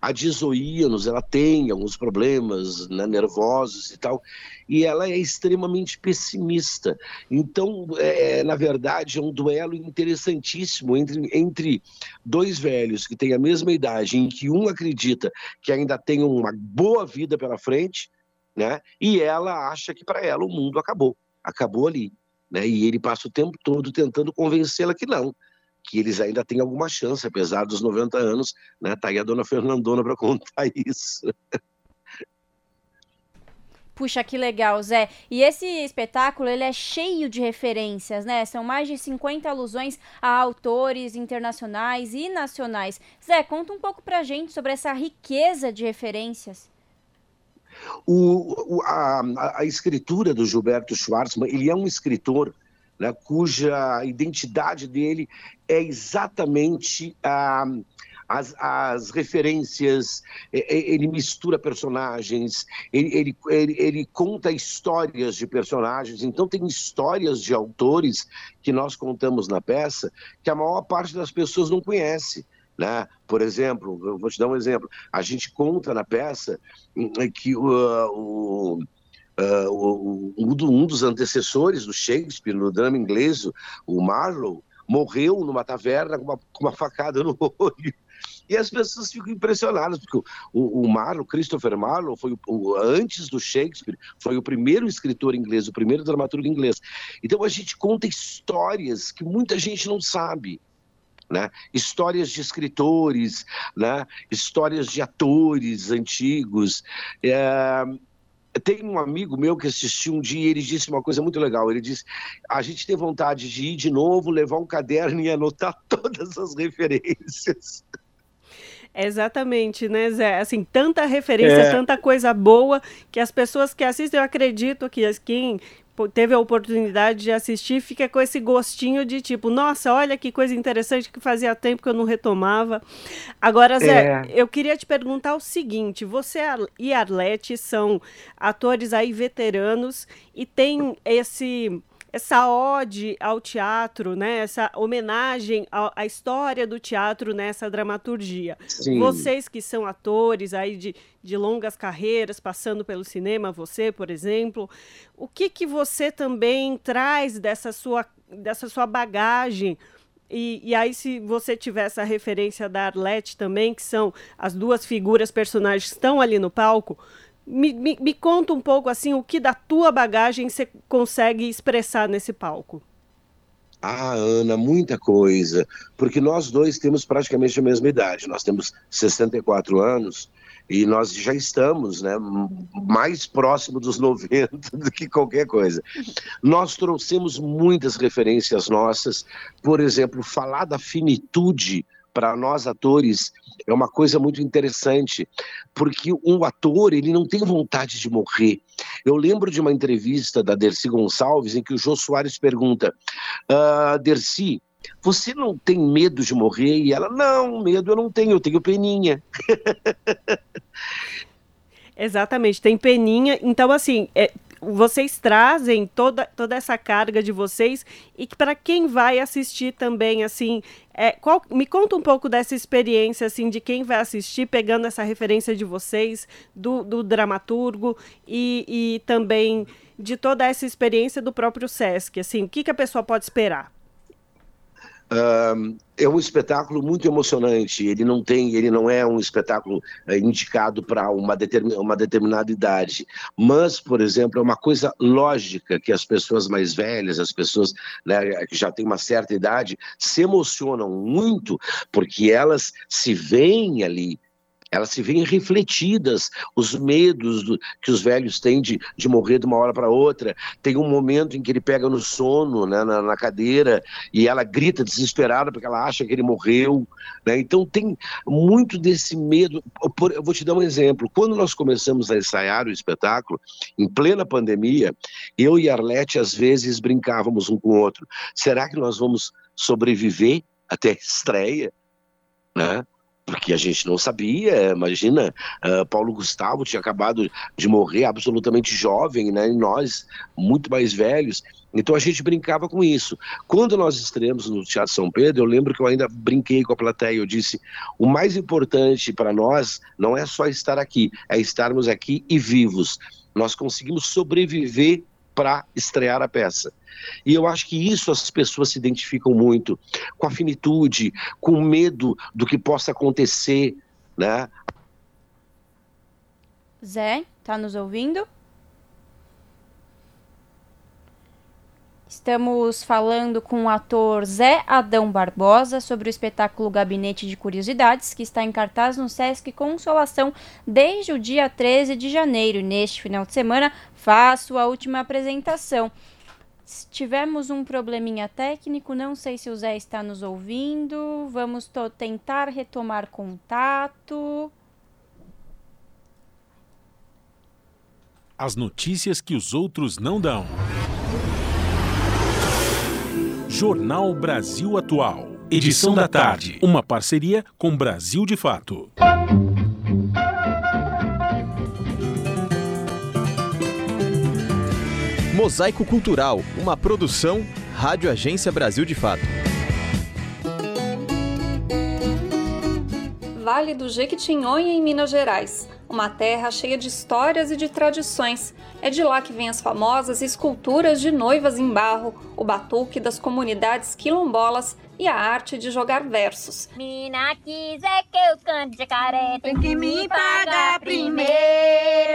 A Dizoíanos, ela tem alguns problemas né, nervosos e tal, e ela é extremamente pessimista. Então, é, na verdade, é um duelo interessantíssimo entre, entre dois velhos que têm a mesma idade, em que um acredita que ainda tem uma boa vida pela frente, né, e ela acha que para ela o mundo acabou, acabou ali. Né, e ele passa o tempo todo tentando convencê-la que não, que eles ainda têm alguma chance, apesar dos 90 anos, né? Tá aí a dona Fernandona para contar *laughs* isso. Puxa, que legal, Zé. E esse espetáculo, ele é cheio de referências, né? São mais de 50 alusões a autores internacionais e nacionais. Zé, conta um pouco pra gente sobre essa riqueza de referências. O, a, a, escritura do Gilberto Schwartzman, ele é um escritor né, cuja identidade dele é exatamente a. As, as, referências, ele mistura personagens, ele, ele, ele, ele, conta histórias de personagens, então tem histórias de autores que nós contamos na peça que a maior parte das pessoas não conhece. Né? Por exemplo, vou te dar um exemplo, a gente conta na peça hum, que uh, o Uh, um dos antecessores do Shakespeare no drama inglês, o Marlowe, morreu numa taverna com uma, com uma facada no *laughs* olho. E as pessoas ficam impressionadas, porque o, o Marlowe, Christopher Marlowe, foi o, o, antes do Shakespeare, foi o primeiro escritor inglês, o primeiro dramaturgo inglês. Então a gente conta histórias que muita gente não sabe. Né? Histórias de escritores, né? histórias de atores antigos. É tem um amigo meu que assistiu um dia e ele disse uma coisa muito legal. Ele disse: a gente tem vontade de ir de novo, levar um caderno e anotar *laughs* todas as referências. Exatamente, né, Zé? Assim, tanta referência, é. tanta coisa boa que as pessoas que assistem, eu acredito que quem teve a oportunidade de assistir, fica com esse gostinho de tipo, nossa, olha que coisa interessante que fazia tempo que eu não retomava. Agora, Zé, é. eu queria te perguntar o seguinte: você e Arlete são atores aí veteranos e tem esse essa ode ao teatro, né? Essa homenagem à, história do teatro nessa dramaturgia. Sim. Vocês que são atores aí de, de longas carreiras, passando pelo cinema, você, por exemplo, o que que você também traz dessa sua dessa sua bagagem e, e, aí, se você tiver essa referência da Arlette também, que são as duas figuras personagens que estão ali no palco, me, me, me, conta um pouco assim o que da tua bagagem você consegue expressar nesse palco. Ah, Ana, muita coisa, porque nós dois temos praticamente a mesma idade. Nós temos 64 anos e nós já estamos né, mais próximo dos *laughs* 90 do que qualquer coisa. Nós trouxemos muitas referências nossas, por exemplo, falar da finitude para nós atores é uma coisa muito interessante, porque um ator ele não tem vontade de morrer. Eu lembro de uma entrevista da Dercy Gonçalves em que o Jô Soares pergunta: ah, Dercy, você não tem medo de morrer? E ela, não, medo eu não tenho, eu tenho peninha. *laughs* Exatamente, tem peninha. Então, assim, é, vocês trazem toda, toda essa carga de vocês e que para quem vai assistir também, assim, é, qual, me conta um pouco dessa experiência, assim, de quem vai assistir, pegando essa referência de vocês, do, do dramaturgo e, e também de toda essa experiência do próprio Sesc, assim, o que, que a pessoa pode esperar? É um espetáculo muito emocionante. Ele não tem, ele não é um espetáculo é, indicado para uma, determin, uma determinada idade. Mas, por exemplo, é uma coisa lógica que as pessoas mais velhas, as pessoas né, que já têm uma certa idade, se emocionam muito porque elas se veem ali elas se veem refletidas, os medos do, que os velhos têm de, de morrer de uma hora para outra. Tem um momento em que ele pega no sono, né, na, na, cadeira, e ela grita desesperada porque ela acha que ele morreu. Né? Então tem muito desse medo. Eu vou te dar um exemplo. Quando nós começamos a ensaiar o espetáculo, em plena pandemia, eu e Arlete às vezes brincávamos um com o outro. Será que nós vamos sobreviver até a estreia? Né? Porque a gente não sabia. Imagina, uh, Paulo Gustavo tinha acabado de morrer absolutamente jovem, né? E nós, muito mais velhos. Então a gente brincava com isso. Quando nós estreamos no Teatro São Pedro, eu lembro que eu ainda brinquei com a plateia. Eu disse: o mais importante para nós não é só estar aqui, é estarmos aqui e vivos. Nós conseguimos sobreviver para estrear a peça. E eu acho que isso as pessoas se identificam muito, com a finitude, com medo do que possa acontecer, né? Zé, tá nos ouvindo? Estamos falando com o ator Zé Adão Barbosa sobre o espetáculo Gabinete de Curiosidades, que está em cartaz no Sesc Consolação desde o dia 13 de janeiro. Neste final de semana, faço a última apresentação. Tivemos um probleminha técnico, não sei se o Zé está nos ouvindo. Vamos tentar retomar contato. As notícias que os outros não dão. Jornal Brasil Atual. Edição da tarde. Uma parceria com Brasil de Fato. Mosaico Cultural, uma produção Rádio Agência Brasil de Fato. Vale do Jequitinhonha, em Minas Gerais uma terra cheia de histórias e de tradições. É de lá que vêm as famosas esculturas de noivas em barro, o batuque das comunidades quilombolas e a arte de jogar versos. Mina quiser que eu cante jacaré, tem que me pagar primeiro.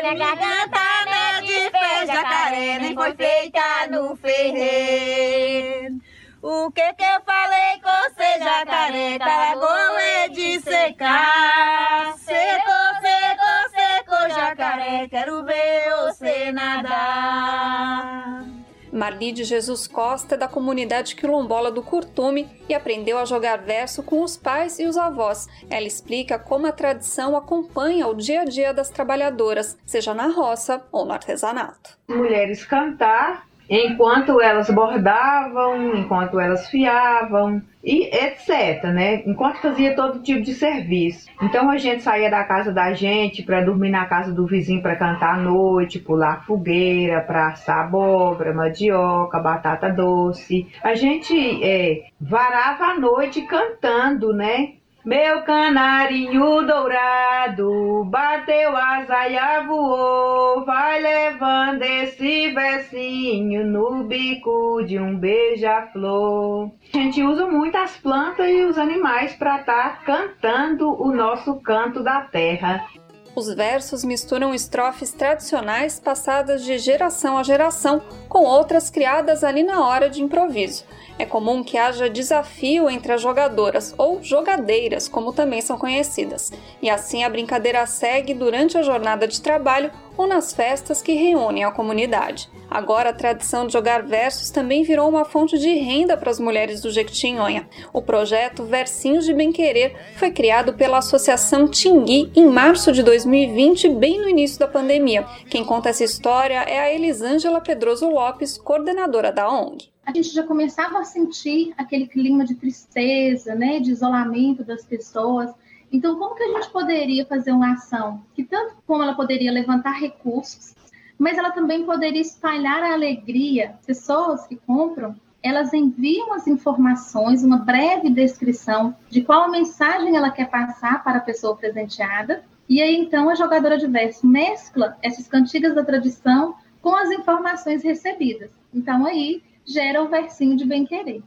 Minha garganta não é de fez jacaré, nem foi feita no ferreiro. O que que eu falei com você, jacaré? Caragola é de secar. Secou, secou, secou, jacaré. Quero ver você nadar. Marli de Jesus Costa é da comunidade quilombola do Curtume e aprendeu a jogar verso com os pais e os avós. Ela explica como a tradição acompanha o dia a dia das trabalhadoras, seja na roça ou no artesanato. Mulheres cantar enquanto elas bordavam, enquanto elas fiavam e etc, né? Enquanto fazia todo tipo de serviço. Então a gente saía da casa da gente para dormir na casa do vizinho para cantar à noite, pular fogueira, para assar abóbora, mandioca, batata doce. A gente é, varava a noite cantando, né? Meu canarinho dourado bateu asa e voou, vai levando esse versinho no bico de um beija-flor. A gente usa muito as plantas e os animais para estar tá cantando o nosso canto da terra. Os versos misturam estrofes tradicionais passadas de geração a geração com outras criadas ali na hora de improviso. É comum que haja desafio entre as jogadoras, ou jogadeiras, como também são conhecidas, e assim a brincadeira segue durante a jornada de trabalho ou nas festas que reúnem a comunidade. Agora, a tradição de jogar versos também virou uma fonte de renda para as mulheres do Jequitinhonha. O projeto Versinhos de Bem Querer foi criado pela Associação Tingui em março de 2020, bem no início da pandemia. Quem conta essa história é a Elisângela Pedroso Lopes, coordenadora da ONG a gente já começava a sentir aquele clima de tristeza, né, de isolamento das pessoas. Então, como que a gente poderia fazer uma ação que tanto como ela poderia levantar recursos, mas ela também poderia espalhar a alegria. Pessoas que compram, elas enviam as informações, uma breve descrição de qual mensagem ela quer passar para a pessoa presenteada. E aí, então, a jogadora de verso mescla essas cantigas da tradição com as informações recebidas. Então, aí gera o versinho de bem-querer.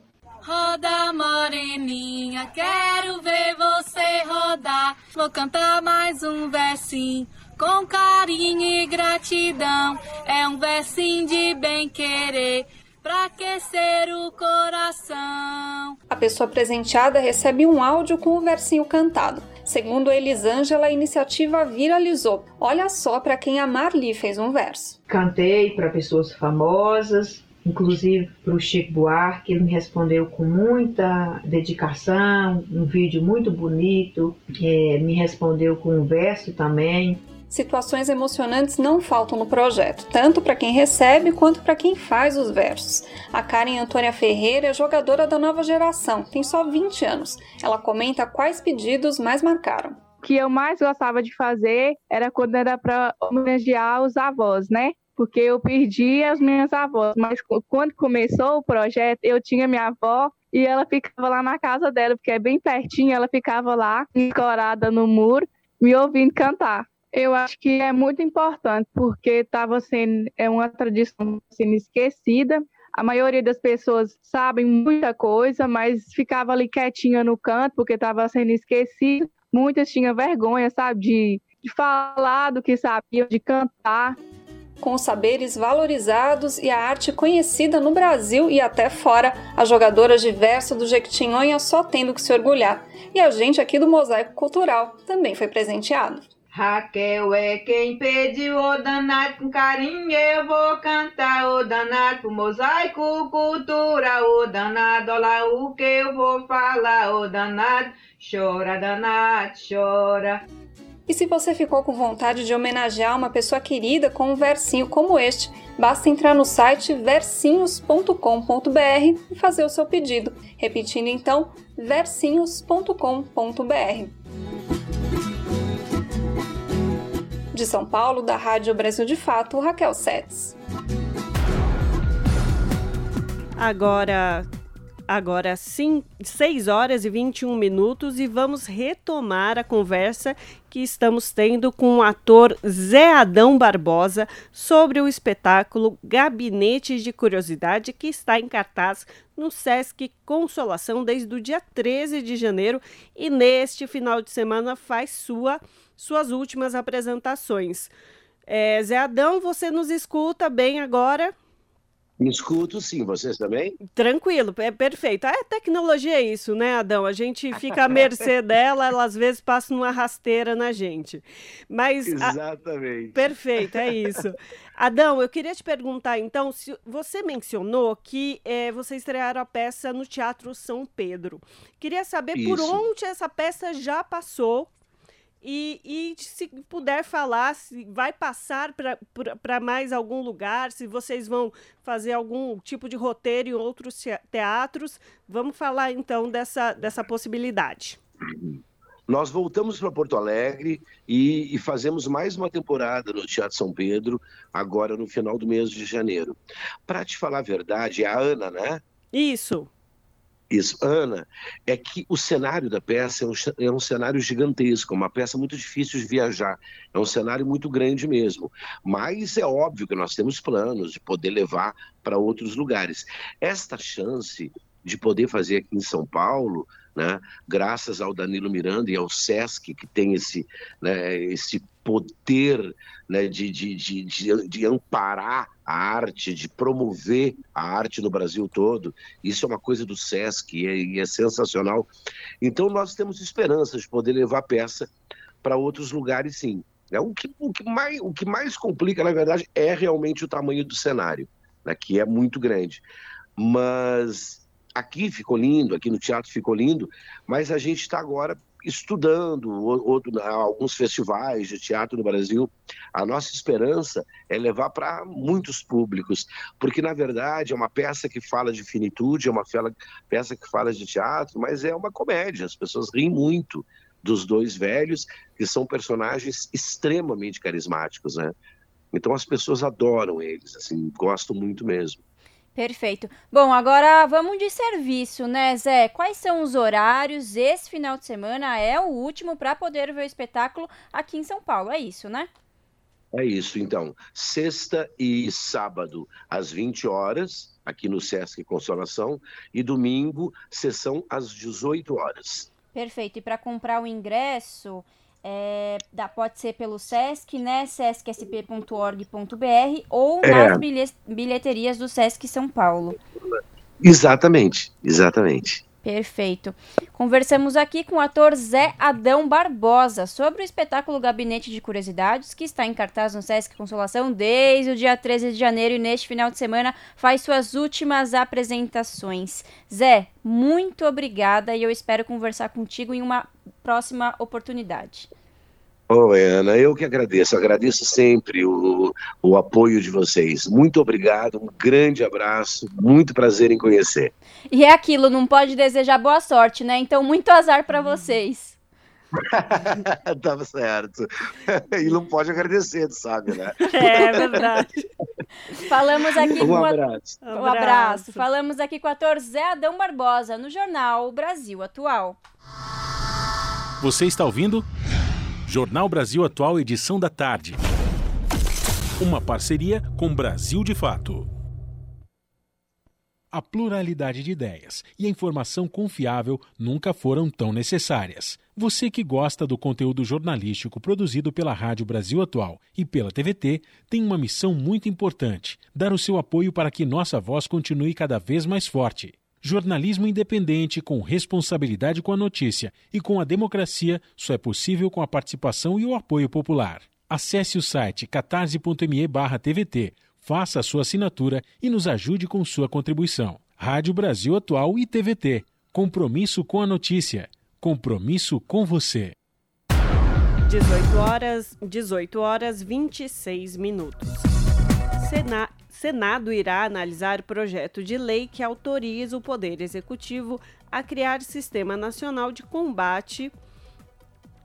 Roda moreninha, quero ver você rodar. Vou cantar mais um versinho com carinho e gratidão. É um versinho de bem-querer para aquecer o coração. A pessoa presenteada recebe um áudio com o versinho cantado. Segundo Elisângela, a iniciativa viralizou. Olha só para quem a Marli fez um verso. Cantei para pessoas famosas, inclusive para o Chico Buarque, ele me respondeu com muita dedicação, um vídeo muito bonito, é, me respondeu com um verso também. Situações emocionantes não faltam no projeto, tanto para quem recebe quanto para quem faz os versos. A Karen Antônia Ferreira é jogadora da nova geração, tem só 20 anos. Ela comenta quais pedidos mais marcaram. O que eu mais gostava de fazer era quando era para homenagear os avós, né? Porque eu perdi as minhas avós. Mas quando começou o projeto, eu tinha minha avó e ela ficava lá na casa dela, porque é bem pertinho, ela ficava lá, escorada no muro, me ouvindo cantar. Eu acho que é muito importante, porque estava sendo é uma tradição sendo esquecida. A maioria das pessoas sabem muita coisa, mas ficava ali quietinha no canto, porque estava sendo esquecido. Muitas tinham vergonha, sabe, de, de falar do que sabiam, de cantar com os saberes valorizados e a arte conhecida no Brasil e até fora, as jogadoras de verso do Jequitinhonha só tendo que se orgulhar. E a gente aqui do Mosaico Cultural também foi presenteado. Raquel é quem pediu o danado com carinho, eu vou cantar o danado pro mosaico cultura, o danado, olha o que eu vou falar, o danado, chora danado, chora. E se você ficou com vontade de homenagear uma pessoa querida com um versinho como este, basta entrar no site versinhos.com.br e fazer o seu pedido. Repetindo então, versinhos.com.br. De São Paulo, da Rádio Brasil de Fato, Raquel Setes. Agora, agora sim, 6 horas e 21 minutos e vamos retomar a conversa que estamos tendo com o ator Zé Adão Barbosa sobre o espetáculo Gabinete de Curiosidade que está em cartaz no Sesc Consolação desde o dia 13 de janeiro e neste final de semana faz sua, suas últimas apresentações. É, Zé Adão, você nos escuta bem agora? Me escuto sim, vocês também? Tranquilo, é perfeito. É tecnologia é isso, né, Adão? A gente fica à mercê *laughs* dela, ela às vezes passa uma rasteira na gente. Mas Exatamente. A... Perfeito, é isso. Adão, eu queria te perguntar então, se você mencionou que é, você estrearam a peça no Teatro São Pedro. Queria saber isso. por onde essa peça já passou e, e, se puder falar, se vai passar para mais algum lugar, se vocês vão fazer algum tipo de roteiro em outros teatros, vamos falar então dessa, dessa possibilidade. Nós voltamos para Porto Alegre e, e, fazemos mais uma temporada no Teatro São Pedro, agora no final do mês de janeiro. Para te falar a verdade, é a Ana, né? Isso isso, Ana, é que o cenário da peça é um, é um cenário gigantesco, uma peça muito difícil de viajar, é um cenário muito grande mesmo. Mas é óbvio que nós temos planos de poder levar para outros lugares. Esta chance de poder fazer aqui em São Paulo né? graças ao Danilo Miranda e ao SESC, que tem esse, né, esse poder né, de, de, de, de, amparar a arte, de promover a arte no Brasil todo. Isso é uma coisa do SESC e é, e é sensacional. Então, nós temos esperança de poder levar a peça para outros lugares, sim. É, o, que, o, que mais, o que mais complica, na verdade, é realmente o tamanho do cenário, né, que é muito grande. Mas aqui ficou lindo, aqui no teatro ficou lindo, mas a gente está agora estudando outro, alguns festivais de teatro no Brasil. A nossa esperança é levar para muitos públicos, porque na verdade é uma peça que fala de finitude, é uma peça que fala de teatro, mas é uma comédia. As pessoas riem muito dos dois velhos, que são personagens extremamente carismáticos, né? Então as pessoas adoram eles, assim, gostam muito mesmo. Perfeito. Bom, agora vamos de serviço, né, Zé? Quais são os horários? Esse final de semana é o último para poder ver o espetáculo aqui em São Paulo, é isso, né? É isso, então. Sexta e sábado, às 20 horas, aqui no Sesc Consolação, e domingo, sessão às 18 horas. Perfeito. E para comprar o ingresso, é, dá, pode ser pelo Sesc, né? sescsp.org.br ou é. nas bilheterias do Sesc São Paulo. Exatamente, exatamente. Perfeito. Conversamos aqui com o ator Zé Adão Barbosa sobre o espetáculo Gabinete de Curiosidades, que está em cartaz no Sesc Consolação desde o dia 13 de janeiro e neste final de semana faz suas últimas apresentações. Zé, muito obrigada e eu espero conversar contigo em uma próxima oportunidade. Oi, Ana, eu que agradeço, agradeço sempre o, o apoio de vocês. Muito obrigado, um grande abraço, muito prazer em conhecer. E é aquilo, não pode desejar boa sorte, né? Então, muito azar para vocês. *laughs* Tava certo. E não pode agradecer, tu sabe, né? É, *laughs* é verdade. Falamos aqui um com abraço. A... Um abraço. Falamos aqui com o ator Zé Adão Barbosa no jornal Brasil Atual. Você está ouvindo? Jornal Brasil Atual, edição da tarde. Uma parceria com Brasil de Fato. A pluralidade de ideias e a informação confiável nunca foram tão necessárias. Você que gosta do conteúdo jornalístico produzido pela Rádio Brasil Atual e pela TVT tem uma missão muito importante: dar o seu apoio para que nossa voz continue cada vez mais forte. Jornalismo independente, com responsabilidade com a notícia e com a democracia, só é possível com a participação e o apoio popular. Acesse o site catarse.me TVT, faça a sua assinatura e nos ajude com sua contribuição. Rádio Brasil Atual e TVT. Compromisso com a notícia. Compromisso com você. 18 horas, 18 horas 26 minutos. Sena, Senado irá analisar projeto de lei que autoriza o Poder Executivo a criar Sistema Nacional de Combate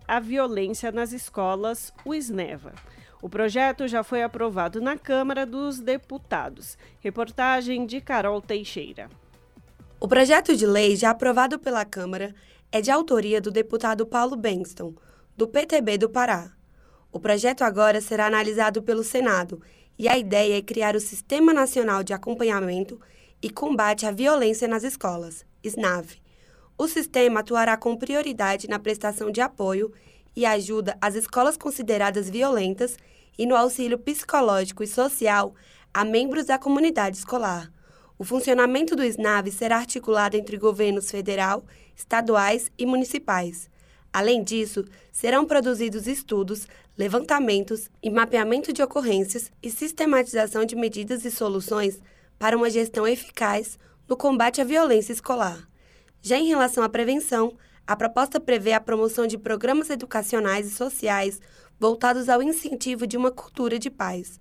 à Violência nas Escolas, o SNEVA. O projeto já foi aprovado na Câmara dos Deputados. Reportagem de Carol Teixeira. O projeto de lei, já aprovado pela Câmara, é de autoria do deputado Paulo Benston, do PTB do Pará. O projeto agora será analisado pelo Senado e a ideia é criar o Sistema Nacional de Acompanhamento e Combate à Violência nas Escolas, SNAV. O sistema atuará com prioridade na prestação de apoio e ajuda às escolas consideradas violentas e no auxílio psicológico e social a membros da comunidade escolar. O funcionamento do SNAV será articulado entre governos federal, estaduais e municipais. Além disso, serão produzidos estudos, levantamentos e mapeamento de ocorrências e sistematização de medidas e soluções para uma gestão eficaz no combate à violência escolar. Já em relação à prevenção, a proposta prevê a promoção de programas educacionais e sociais voltados ao incentivo de uma cultura de paz.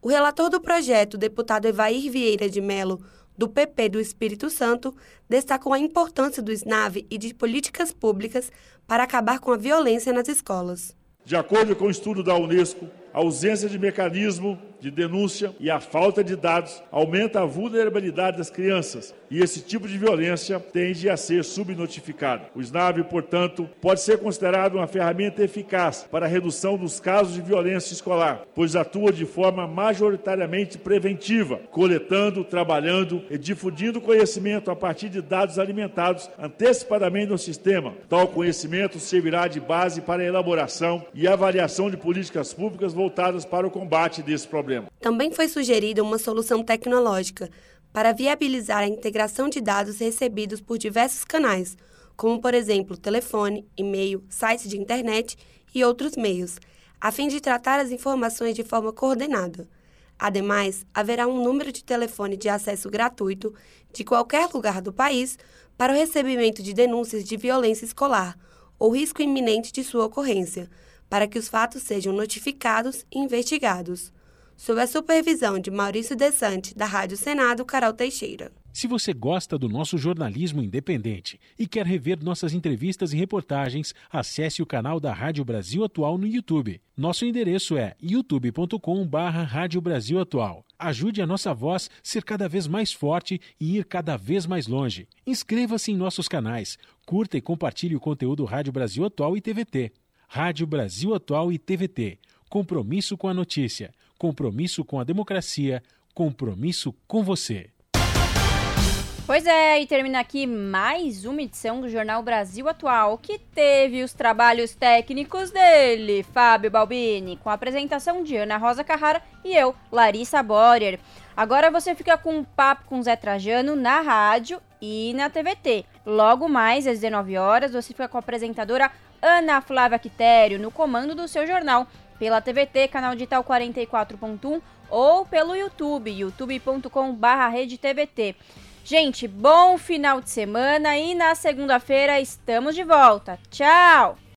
O relator do projeto, deputado Evair Vieira de Melo, do PP do Espírito Santo destacou a importância do SNAV e de políticas públicas para acabar com a violência nas escolas. De acordo com o estudo da Unesco, A ausência de mecanismo de denúncia e a falta de dados aumenta a vulnerabilidade das crianças e esse tipo de violência tende a ser subnotificado. O SNAB, portanto, pode ser considerado uma ferramenta eficaz para a redução dos casos de violência escolar, pois atua de forma majoritariamente preventiva, coletando, trabalhando e difundindo conhecimento a partir de dados alimentados antecipadamente no sistema. Tal conhecimento servirá de base para a elaboração e avaliação de políticas públicas voltadas para o combate desse problema. Também foi sugerida uma solução tecnológica para viabilizar a integração de dados recebidos por diversos canais, como, por exemplo, telefone, e-mail, sites de internet e outros meios, a fim de tratar as informações de forma coordenada. Ademais, haverá um número de telefone de acesso gratuito de qualquer lugar do país para o recebimento de denúncias de violência escolar ou risco iminente de sua ocorrência, para que os fatos sejam notificados e investigados sob a supervisão de Maurício Desante, da Rádio Senado, Carol Teixeira. Se você gosta do nosso jornalismo independente e quer rever nossas entrevistas e reportagens, acesse o canal da Rádio Brasil Atual no YouTube. Nosso endereço é youtube.com/barra Rádio Brasil Atual. Ajude a nossa voz ser cada vez mais forte e ir cada vez mais longe. Inscreva-se em nossos canais, curta e compartilhe o conteúdo Rádio Brasil Atual e TVT. Rádio Brasil Atual e TVT. Compromisso com a notícia compromisso com a democracia, compromisso com você. Pois é, e termina aqui mais uma edição do Jornal Brasil Atual, que teve os trabalhos técnicos dele, Fábio Balbini, com a apresentação de Ana Rosa Carrara e eu, Larissa Borer. Agora você fica com um papo com Zé Trajano na rádio e na TVT. Logo mais, às 19 horas, você fica com a apresentadora Ana Flávia Quitério no comando do seu jornal pela TVT, canal digital 44.1 ou pelo YouTube, youtube.com/redetvt. Gente, bom final de semana e na segunda-feira estamos de volta. Tchau!